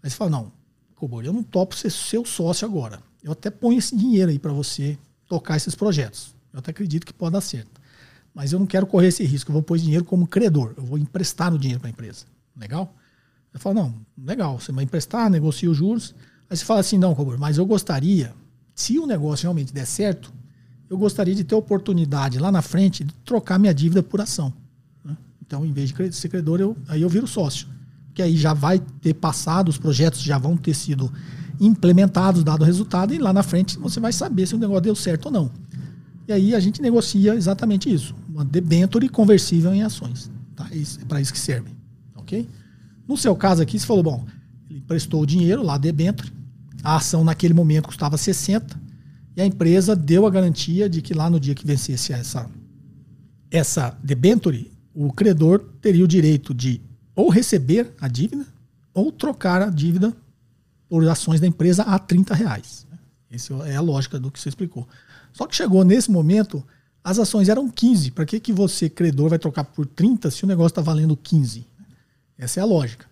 Aí você fala, não, Cobor, eu não topo ser seu sócio agora. Eu até ponho esse dinheiro aí para você tocar esses projetos. Eu até acredito que pode dar certo. Mas eu não quero correr esse risco. Eu vou pôr dinheiro como credor. Eu vou emprestar o dinheiro para a empresa. Legal? Eu falo, não, legal, você vai emprestar, negocia os juros. Aí você fala assim, não, mas eu gostaria, se o negócio realmente der certo, eu gostaria de ter oportunidade lá na frente de trocar minha dívida por ação. Né? Então, em vez de ser credor, eu, aí eu viro sócio. Porque aí já vai ter passado, os projetos já vão ter sido implementados, dado o resultado, e lá na frente você vai saber se o negócio deu certo ou não. E aí a gente negocia exatamente isso. Uma debenture conversível em ações. Tá? É para isso que serve. Ok? No seu caso aqui, você falou, bom, ele prestou o dinheiro lá dentro, a ação naquele momento custava 60, e a empresa deu a garantia de que lá no dia que vencesse essa, essa debenture, o credor teria o direito de ou receber a dívida ou trocar a dívida por ações da empresa a 30 reais. Essa é a lógica do que você explicou. Só que chegou nesse momento, as ações eram 15. Para que, que você, credor, vai trocar por 30 se o negócio está valendo 15? Essa é a lógica.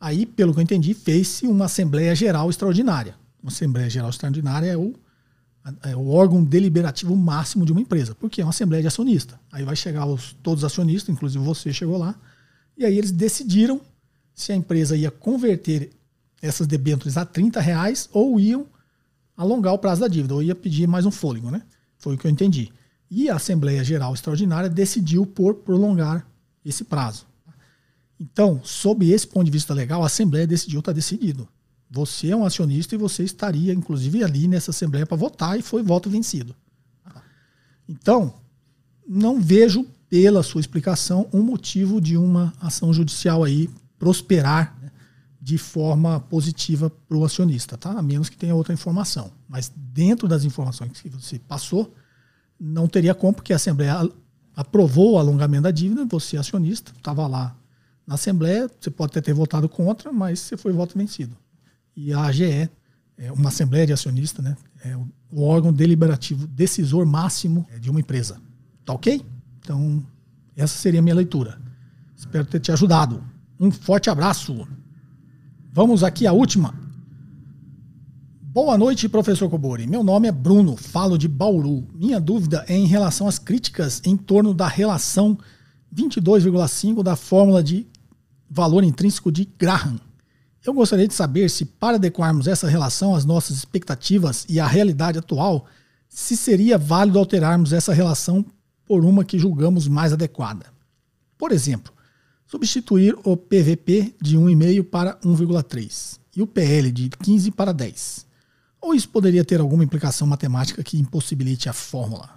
Aí, pelo que eu entendi, fez-se uma Assembleia Geral Extraordinária. Uma Assembleia Geral Extraordinária é o, é o órgão deliberativo máximo de uma empresa, porque é uma Assembleia de acionista. Aí vai chegar os, todos os acionistas, inclusive você chegou lá, e aí eles decidiram se a empresa ia converter essas debêntures a 30 reais ou iam alongar o prazo da dívida, ou ia pedir mais um fôlego, né? Foi o que eu entendi. E a Assembleia Geral Extraordinária decidiu por prolongar esse prazo. Então, sob esse ponto de vista legal, a Assembleia decidiu, está decidido. Você é um acionista e você estaria, inclusive, ali nessa Assembleia para votar e foi voto vencido. Então, não vejo pela sua explicação, um motivo de uma ação judicial aí prosperar de forma positiva para o acionista, tá? A menos que tenha outra informação. Mas dentro das informações que você passou, não teria como, porque a Assembleia aprovou o alongamento da dívida, você acionista, estava lá na Assembleia, você pode até ter votado contra, mas você foi voto vencido. E a AGE, é uma Assembleia de Acionistas, né, é o órgão deliberativo decisor máximo de uma empresa. Tá ok? Então, essa seria a minha leitura. Espero ter te ajudado. Um forte abraço. Vamos aqui à última. Boa noite, professor Cobori. Meu nome é Bruno, falo de Bauru. Minha dúvida é em relação às críticas em torno da relação 22,5 da fórmula de valor intrínseco de Graham. Eu gostaria de saber se, para adequarmos essa relação às nossas expectativas e à realidade atual, se seria válido alterarmos essa relação por uma que julgamos mais adequada. Por exemplo, substituir o PVP de 1,5 para 1,3 e o PL de 15 para 10. Ou isso poderia ter alguma implicação matemática que impossibilite a fórmula?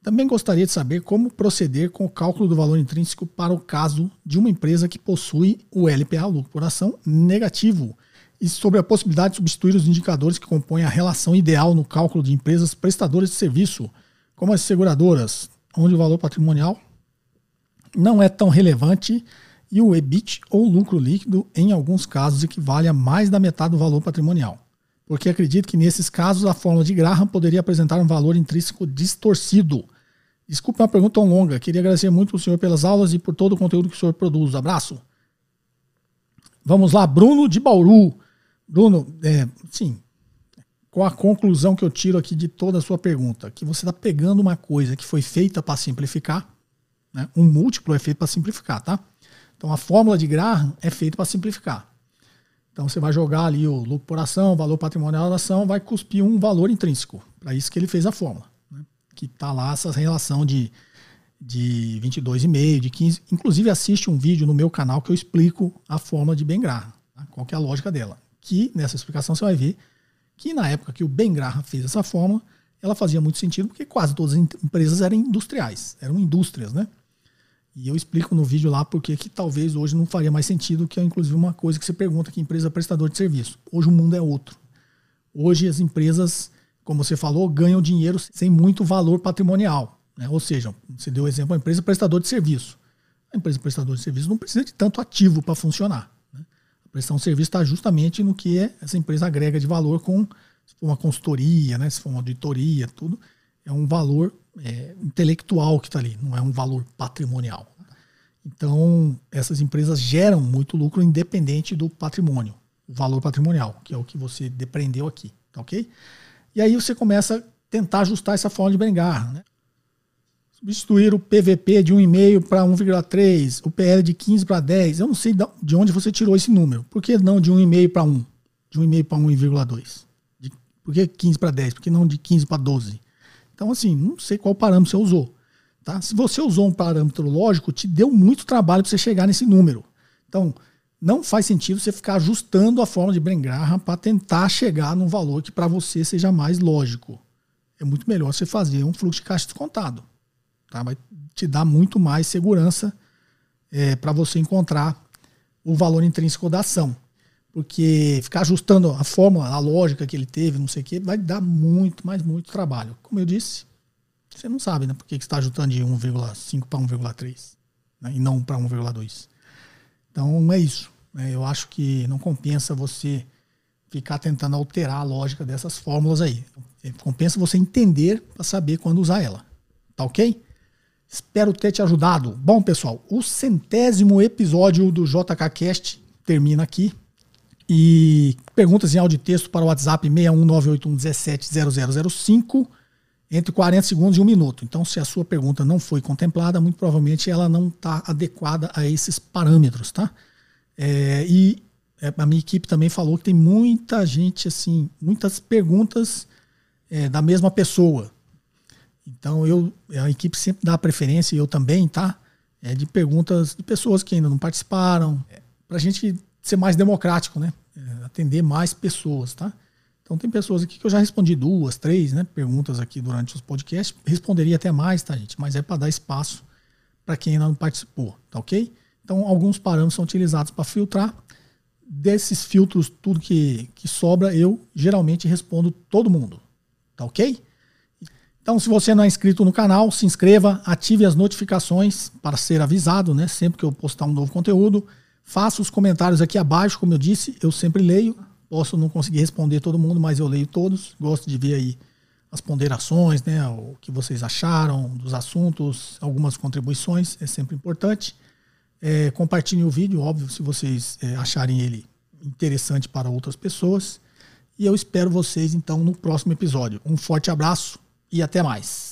Também gostaria de saber como proceder com o cálculo do valor intrínseco para o caso de uma empresa que possui o LPA, lucro por ação, negativo, e sobre a possibilidade de substituir os indicadores que compõem a relação ideal no cálculo de empresas prestadoras de serviço, como as seguradoras, onde o valor patrimonial não é tão relevante e o EBIT ou lucro líquido, em alguns casos, equivale a mais da metade do valor patrimonial porque acredito que nesses casos a fórmula de Graham poderia apresentar um valor intrínseco distorcido. Desculpe uma pergunta tão longa, queria agradecer muito ao senhor pelas aulas e por todo o conteúdo que o senhor produz. Abraço. Vamos lá, Bruno de Bauru. Bruno, é, sim, qual a conclusão que eu tiro aqui de toda a sua pergunta? Que você está pegando uma coisa que foi feita para simplificar, né? um múltiplo é feito para simplificar, tá? Então a fórmula de Graham é feita para simplificar. Então você vai jogar ali o lucro por ação, valor patrimonial da ação, vai cuspir um valor intrínseco. Para isso que ele fez a fórmula. Né? Que está lá essa relação de, de 22,5, de 15. Inclusive assiste um vídeo no meu canal que eu explico a fórmula de Ben Graham. Tá? Qual é a lógica dela. Que nessa explicação você vai ver que na época que o Ben Graham fez essa fórmula, ela fazia muito sentido porque quase todas as empresas eram industriais, eram indústrias, né? E eu explico no vídeo lá porque que talvez hoje não faria mais sentido, que é inclusive uma coisa que você pergunta que empresa é prestador de serviço. Hoje o mundo é outro. Hoje as empresas, como você falou, ganham dinheiro sem muito valor patrimonial. Né? Ou seja, você deu o exemplo, a empresa prestador de serviço. A empresa prestador de serviço não precisa de tanto ativo para funcionar. Né? A prestação de serviço está justamente no que é, essa empresa agrega de valor com se for uma consultoria, né? se for uma auditoria, tudo. É um valor é, intelectual que está ali, não é um valor patrimonial. Então, essas empresas geram muito lucro independente do patrimônio, o valor patrimonial, que é o que você depreendeu aqui, tá ok? E aí você começa a tentar ajustar essa forma de Brengar, né? Substituir o PVP de 1,5 para 1,3, o PL de 15 para 10. Eu não sei de onde você tirou esse número. Por que não de 1,5 para 1? De 1,5 para 1,2? Por que 15 para 10? Por que não de 15 para 12? Então, assim, não sei qual parâmetro você usou. Tá? Se você usou um parâmetro lógico, te deu muito trabalho para você chegar nesse número. Então, não faz sentido você ficar ajustando a forma de Brengraham para tentar chegar num valor que para você seja mais lógico. É muito melhor você fazer um fluxo de caixa descontado. Tá? Vai te dar muito mais segurança é, para você encontrar o valor intrínseco da ação. Porque ficar ajustando a fórmula, a lógica que ele teve, não sei o que, vai dar muito, mas muito trabalho. Como eu disse, você não sabe, né? Por que, você está ajustando de 1,5 para 1,3 né? e não para 1,2. Então é isso. Né? Eu acho que não compensa você ficar tentando alterar a lógica dessas fórmulas aí. Compensa você entender para saber quando usar ela. Tá ok? Espero ter te ajudado. Bom, pessoal, o centésimo episódio do JKCast termina aqui. E perguntas em áudio e texto para o WhatsApp 61981170005 entre 40 segundos e um minuto. Então, se a sua pergunta não foi contemplada, muito provavelmente ela não está adequada a esses parâmetros, tá? É, e é, a minha equipe também falou que tem muita gente, assim, muitas perguntas é, da mesma pessoa. Então, eu, a equipe sempre dá preferência, e eu também, tá? É, de perguntas de pessoas que ainda não participaram, é, para a gente ser mais democrático, né? É, atender mais pessoas, tá? Então tem pessoas aqui que eu já respondi duas, três, né, perguntas aqui durante os podcasts. Responderia até mais, tá, gente? Mas é para dar espaço para quem ainda não participou, tá ok? Então, alguns parâmetros são utilizados para filtrar. Desses filtros, tudo que, que sobra, eu geralmente respondo todo mundo, tá ok? Então, se você não é inscrito no canal, se inscreva, ative as notificações para ser avisado, né? Sempre que eu postar um novo conteúdo. Faça os comentários aqui abaixo, como eu disse, eu sempre leio. Posso não conseguir responder todo mundo, mas eu leio todos. Gosto de ver aí as ponderações, né? O que vocês acharam dos assuntos, algumas contribuições, é sempre importante. É, compartilhem o vídeo, óbvio, se vocês é, acharem ele interessante para outras pessoas. E eu espero vocês então no próximo episódio. Um forte abraço e até mais.